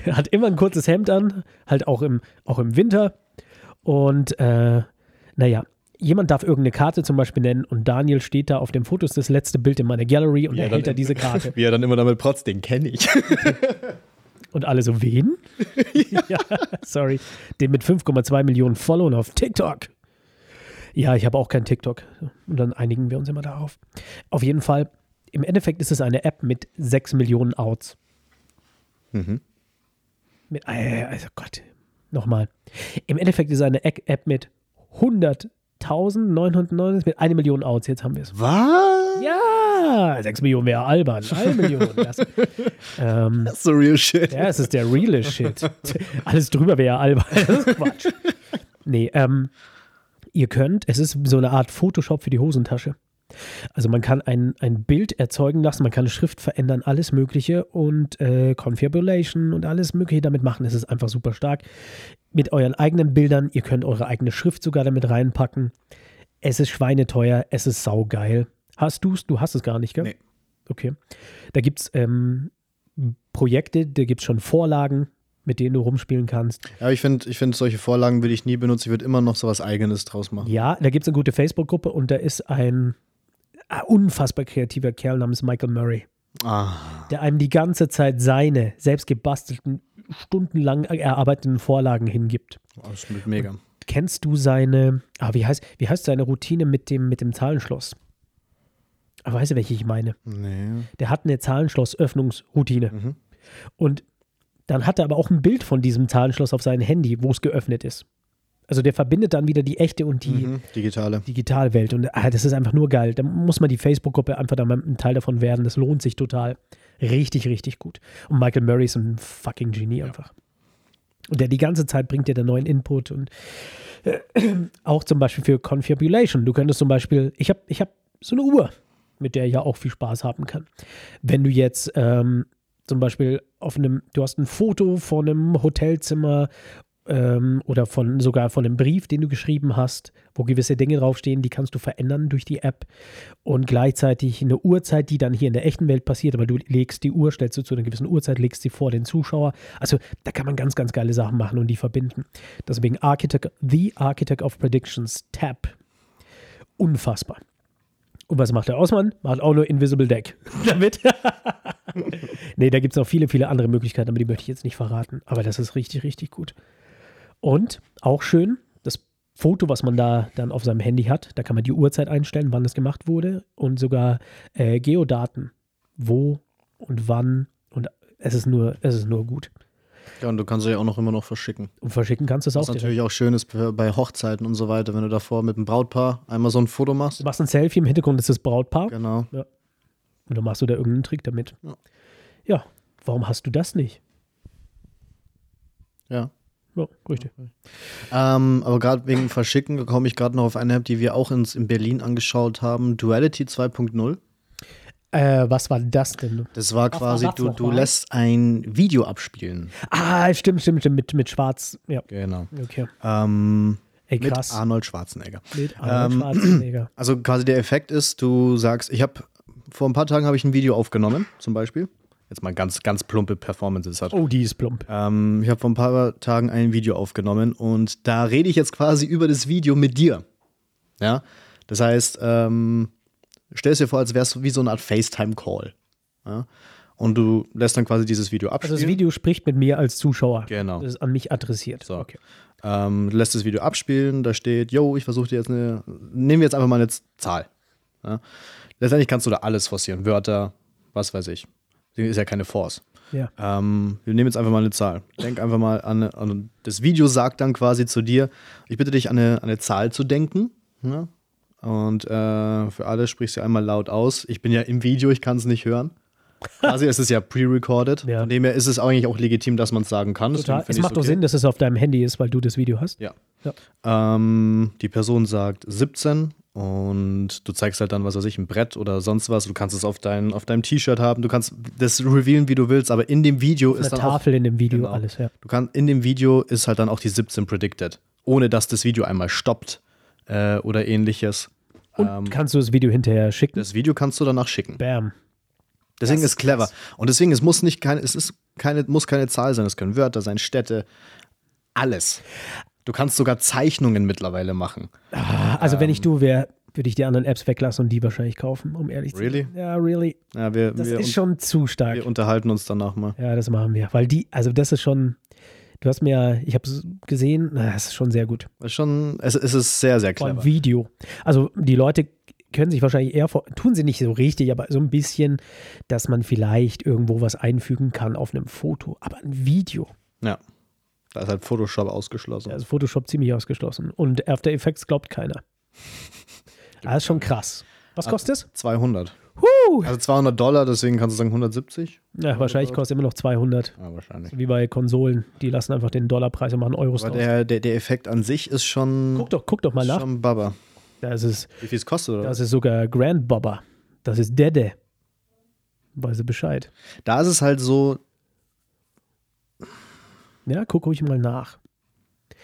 er hat immer ein kurzes Hemd an, halt auch im, auch im Winter und äh, naja, jemand darf irgendeine Karte zum Beispiel nennen und Daniel steht da auf dem Foto, ist das letzte Bild in meiner Gallery und Ja, er hält da diese Karte. Wie er dann immer damit protzt, den kenne ich. Und alle so, wen? ja, sorry. Den mit 5,2 Millionen Followern auf TikTok. Ja, ich habe auch kein TikTok. Und dann einigen wir uns immer darauf. Auf jeden Fall, im Endeffekt ist es eine App mit 6 Millionen Outs. Mit, äh, also Gott, nochmal. Im Endeffekt ist es eine App mit 100.990, mit 1 Million Outs. Jetzt haben wir es. Was? Ja, 6 Millionen wäre albern. 1 Million. Das, ähm, That's the real shit. ja, es ist der reale Shit. Alles drüber wäre albern. Das ist Quatsch. Nee, ähm, ihr könnt, es ist so eine Art Photoshop für die Hosentasche. Also man kann ein, ein Bild erzeugen lassen, man kann Schrift verändern, alles Mögliche und äh, Confabulation und alles Mögliche damit machen. Es ist einfach super stark. Mit euren eigenen Bildern, ihr könnt eure eigene Schrift sogar damit reinpacken. Es ist schweineteuer, es ist saugeil. Hast du es? Du hast es gar nicht, gell? Nee. Okay. Da gibt es ähm, Projekte, da gibt es schon Vorlagen, mit denen du rumspielen kannst. Ja, ich finde, ich find, solche Vorlagen würde ich nie benutzen. Ich würde immer noch so was Eigenes draus machen. Ja, da gibt es eine gute Facebook-Gruppe und da ist ein ah, unfassbar kreativer Kerl namens Michael Murray, Ah, der einem die ganze Zeit seine selbst gebastelten, stundenlang erarbeiteten Vorlagen hingibt. das ist mega. Kennst du seine, ah, wie heißt, wie heißt seine Routine mit dem, mit dem Zahlenschloss? Ah, weißt du, welche ich meine? Nee. Der hat eine Zahlenschloss-Öffnungsroutine. Mhm. Und dann hat er aber auch ein Bild von diesem Zahlenschloss auf seinem Handy, wo es geöffnet ist. Also der verbindet dann wieder die echte und die Mhm. Digitale. Digitalwelt. Und ah, das ist einfach nur geil. Da muss man die Facebook-Gruppe einfach da mal ein Teil davon werden. Das lohnt sich total. Richtig, richtig gut. Und Michael Murray ist ein fucking Genie einfach. Und der die ganze Zeit bringt dir den neuen Input und äh, auch zum Beispiel für Confabulation. Du könntest zum Beispiel, ich habe ich hab so eine Uhr, mit der ich ja auch viel Spaß haben kann. Wenn du jetzt ähm, zum Beispiel auf einem, du hast ein Foto von einem Hotelzimmer ähm, oder von sogar von einem Brief, den du geschrieben hast, wo gewisse Dinge draufstehen, die kannst du verändern durch die App und gleichzeitig eine Uhrzeit, die dann hier in der echten Welt passiert, aber du legst die Uhr, stellst du zu einer gewissen Uhrzeit, legst sie vor den Zuschauer. Also da kann man ganz, ganz geile Sachen machen und die verbinden. Deswegen Architect, The Architect of Predictions Tab. Unfassbar. Und was macht der Ausmann? Macht auch nur Invisible Deck. Damit. nee, da gibt es noch viele, viele andere Möglichkeiten, aber die möchte ich jetzt nicht verraten. Aber das ist richtig, richtig gut. Und auch schön, das Foto, was man da dann auf seinem Handy hat, da kann man die Uhrzeit einstellen, wann es gemacht wurde und sogar äh, Geodaten, wo und wann. Und es ist nur, es ist nur gut. Ja, und du kannst sie ja auch noch immer noch verschicken. Und verschicken kannst du es auch Was direkt. natürlich auch schön ist bei Hochzeiten und so weiter, wenn du davor mit dem Brautpaar einmal so ein Foto machst. Du machst ein Selfie, im Hintergrund ist das Brautpaar Genau. und dann machst du da irgendeinen Trick damit. Ja. Ja, warum hast du das nicht? Ja. Ja, richtig. Ähm, aber gerade wegen Verschicken komme ich gerade noch auf eine App, die wir auch ins, in Berlin angeschaut haben. Duality 2.0. Äh, was war das denn? Das war quasi, war das du, du lässt ein Video abspielen. Ah, stimmt, stimmt, stimmt, mit, mit Schwarz. Ja, Genau. okay. Ähm, Ey, mit. Arnold Schwarzenegger. Mit Arnold Ähm, Schwarzenegger. Also quasi der Effekt ist, du sagst, ich habe vor ein paar Tagen habe ich ein Video aufgenommen, zum Beispiel. Jetzt mal ganz, ganz plumpe Performances hat. Oh, die ist plump. Ähm, ich habe vor ein paar Tagen ein Video aufgenommen und da rede ich jetzt quasi über das Video mit dir. Ja, das heißt, ähm, stell es dir vor, als wäre es wie so eine Art FaceTime-Call. Ja? und du lässt dann quasi dieses Video Also abspielen. das Video spricht mit mir als Zuschauer. Genau. Das ist an mich adressiert. So. Okay. Ähm, du lässt das Video abspielen, da steht, yo, ich versuche dir jetzt eine, nehmen wir jetzt einfach mal eine Zahl. Ja? Letztendlich kannst du da alles forcieren, Wörter, was weiß ich. Ist ja keine Force. Ja. Ähm, wir nehmen jetzt einfach mal eine Zahl. Denk einfach mal an, an das Video sagt dann quasi zu dir, ich bitte dich an eine, an eine Zahl zu denken. Ja? Und äh, für alle sprichst du einmal laut aus. Ich bin ja im Video, ich kann es nicht hören. Quasi es ist ja pre-recorded. Ja. Von dem her ist es eigentlich auch legitim, dass man es sagen kann. Total. Es macht doch okay. Sinn, dass es auf deinem Handy ist, weil du das Video hast. Ja. Ja. Ähm, die Person sagt 17 und du zeigst halt dann, was weiß ich, ein Brett oder sonst was. Du kannst es auf, dein, auf deinem T-Shirt haben. Du kannst das revealen, wie du willst, aber in dem Video Eine ist dann auch, Tafel in dem Video, Genau. alles, ja. du kannst, in dem Video ist halt dann auch die 17 predicted, ohne dass das Video einmal stoppt äh, oder ähnliches. Und Ähm, kannst du das Video hinterher schicken? das Video kannst du danach schicken. Bam. Deswegen Das ist clever. Und deswegen, es muss nicht keine, es ist keine, muss keine Zahl sein, es können Wörter sein, Städte, alles. Du kannst sogar Zeichnungen mittlerweile machen. Also wenn ich du wäre, würde ich die anderen Apps weglassen und die wahrscheinlich kaufen, um ehrlich zu Really? sein. Ja, really. Ja, wir, Das wir, ist schon zu stark. wir unterhalten uns danach mal. Ja, das machen wir. Weil die, also das ist schon, du hast mir, ich habe es gesehen, na, das ist schon sehr gut. Ist schon, es, es ist sehr, sehr clever. Video. Also die Leute können sich wahrscheinlich eher vor, tun sie nicht so richtig, aber so ein bisschen, dass man vielleicht irgendwo was einfügen kann auf einem Foto. Aber ein Video, Ja. Da ist halt Photoshop ausgeschlossen. da ist Photoshop ziemlich ausgeschlossen. Und After Effects glaubt keiner. Das ist schon krass. Was kostet es? 200. Huh. Also 200 Dollar, deswegen kannst du sagen 170? Ja, wahrscheinlich kostet immer noch 200. Ja, wahrscheinlich. Wie bei Konsolen. Die lassen einfach den Dollarpreis und machen Euros Aber der, der, der Effekt an sich ist schon, Guck doch, guck doch mal nach. schon Baba. Das ist, Wie viel es kostet, oder? das ist sogar Grand Bobber. Das ist Dede. Weiß sie Bescheid. da ist es halt so, Ja, guck ruhig mal nach.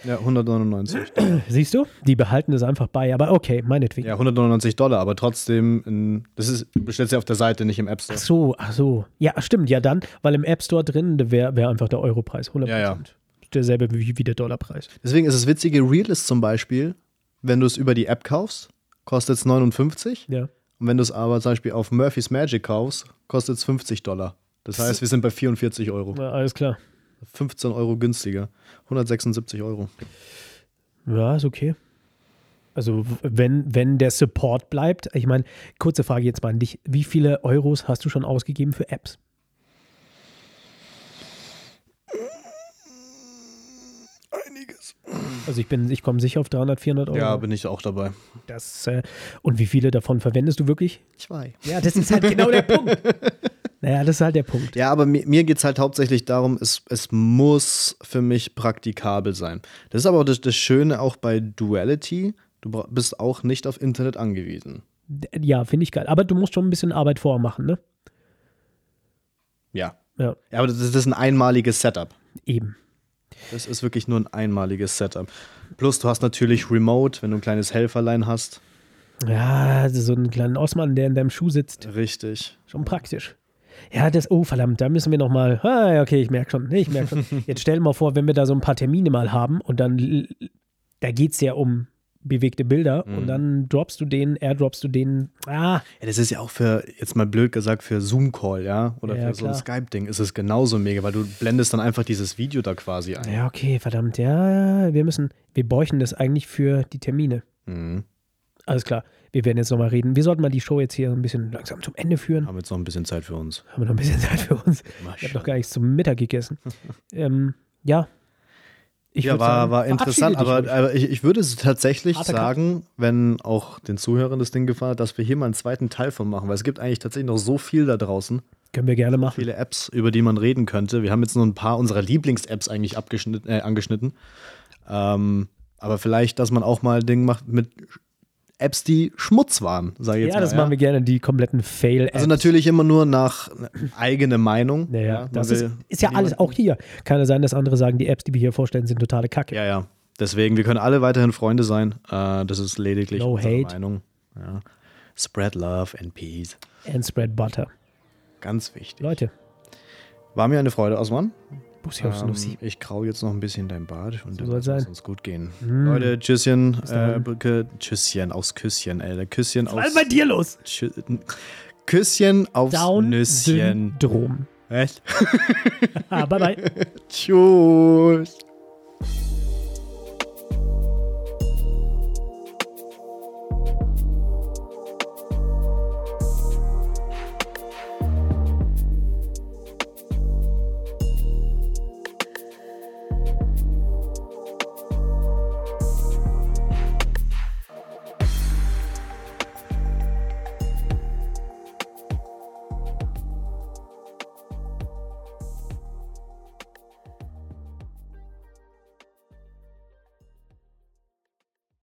Ja, 199. Siehst du? Die behalten es einfach bei, aber okay, meinetwegen. ja, 199 Dollar, aber trotzdem, in, das ist, du bestellst ja auf der Seite, nicht im App Store. Ach so, ach so. Ja, stimmt. Ja, dann, weil im App Store drin wäre wär einfach der Europreis. 100%. Ja, ja. Derselbe wie, wie der Dollarpreis. Deswegen ist das Witzige, Real ist zum Beispiel, wenn du es über die App kaufst, kostet es 59. Ja. Und wenn du es aber zum Beispiel auf Murphy's Magic kaufst, kostet es 50 Dollar. Das heißt, wir sind bei 44 Euro. ja, alles klar. 15 Euro günstiger. 176 Euro. Ja, ist okay. Also, wenn, wenn der Support bleibt, ich meine, kurze Frage jetzt mal an dich. Wie viele Euros hast du schon ausgegeben für Apps? Einiges. Also, ich bin, ich komme sicher auf 300, 400 Euro. Ja, bin ich auch dabei. Das, äh, und wie viele davon verwendest du wirklich? Zwei. Ja, das ist halt genau der Punkt. Naja, das ist halt der Punkt. Ja, aber mir, mir geht es halt hauptsächlich darum, es, es muss für mich praktikabel sein. Das ist aber auch das, das Schöne auch bei Duality. Du bist auch nicht auf Internet angewiesen. Ja, finde ich geil. Aber du musst schon ein bisschen Arbeit vormachen, ne? Ja. Ja, Ja, aber das, das ist ein einmaliges Setup. eben. Das ist wirklich nur ein einmaliges Setup. Plus, du hast natürlich Remote, wenn du ein kleines Helferlein hast. Ja, also so einen kleinen Osman, der in deinem Schuh sitzt. Richtig. Schon praktisch. Ja, das, oh verdammt, da müssen wir noch mal, ah, ja, okay, ich merke schon, ich merke schon. Jetzt stell dir mal vor, wenn wir da so ein paar Termine mal haben und dann, da geht es ja um bewegte Bilder Mhm. und dann droppst du den, airdroppst du den, ah, Ja, das ist ja auch für, jetzt mal blöd gesagt, für Zoom-Call, ja? Oder Ja, für so ein. Skype-Ding ist es genauso mega, weil du blendest dann einfach dieses Video da quasi ein. ja, okay, verdammt, ja, wir müssen, wir bräuchten das eigentlich für die Termine. Mhm. Alles klar, wir werden jetzt nochmal reden. Wir sollten mal die Show jetzt hier ein bisschen langsam zum Ende führen. Haben jetzt noch ein bisschen Zeit für uns. Haben wir noch ein bisschen Zeit für uns. Ich habe noch gar nichts zum Mittag gegessen. ähm, ja. Ich ja, war, sagen, war interessant, aber, aber ich, ich würde tatsächlich Harter Cut. sagen, wenn auch den Zuhörern das Ding gefallen hat, dass wir hier mal einen zweiten Teil von machen, weil es gibt eigentlich tatsächlich noch so viel da draußen, Können wir gerne machen. viele Apps, über die man reden könnte. Wir haben jetzt nur ein paar unserer Lieblings-Apps eigentlich abgeschnitten, äh, angeschnitten. Ähm, aber vielleicht, dass man auch mal ein Ding macht mit Apps, die Schmutz waren, sage ich jetzt Ja, mal. das machen wir gerne, die kompletten Fail-Apps. Also natürlich immer nur nach eigener Meinung. Naja, man das ist, ist ja alles auch hier. Kann ja sein, dass andere sagen, die Apps, die wir hier vorstellen, sind totale Kacke. Ja, ja. Deswegen, wir können alle weiterhin Freunde sein. Äh, das ist lediglich No unsere hate. Meinung. Ja. Spread love and peace. And spread butter. Ganz wichtig. Leute, War mir eine Freude, Osman. Bussi aufs Ähm, ich krau jetzt noch ein bisschen dein Bart und So dann soll es uns gut gehen. Mm. Leute, Tschüsschen. Äh, Tschüsschen aus Küsschen, Alter. Küsschen aus. Was ist bei dir los? Tschü Küsschen aufs Nüsschen. Down-Syndrom. Echt? Ah, bye bye. Tschüss.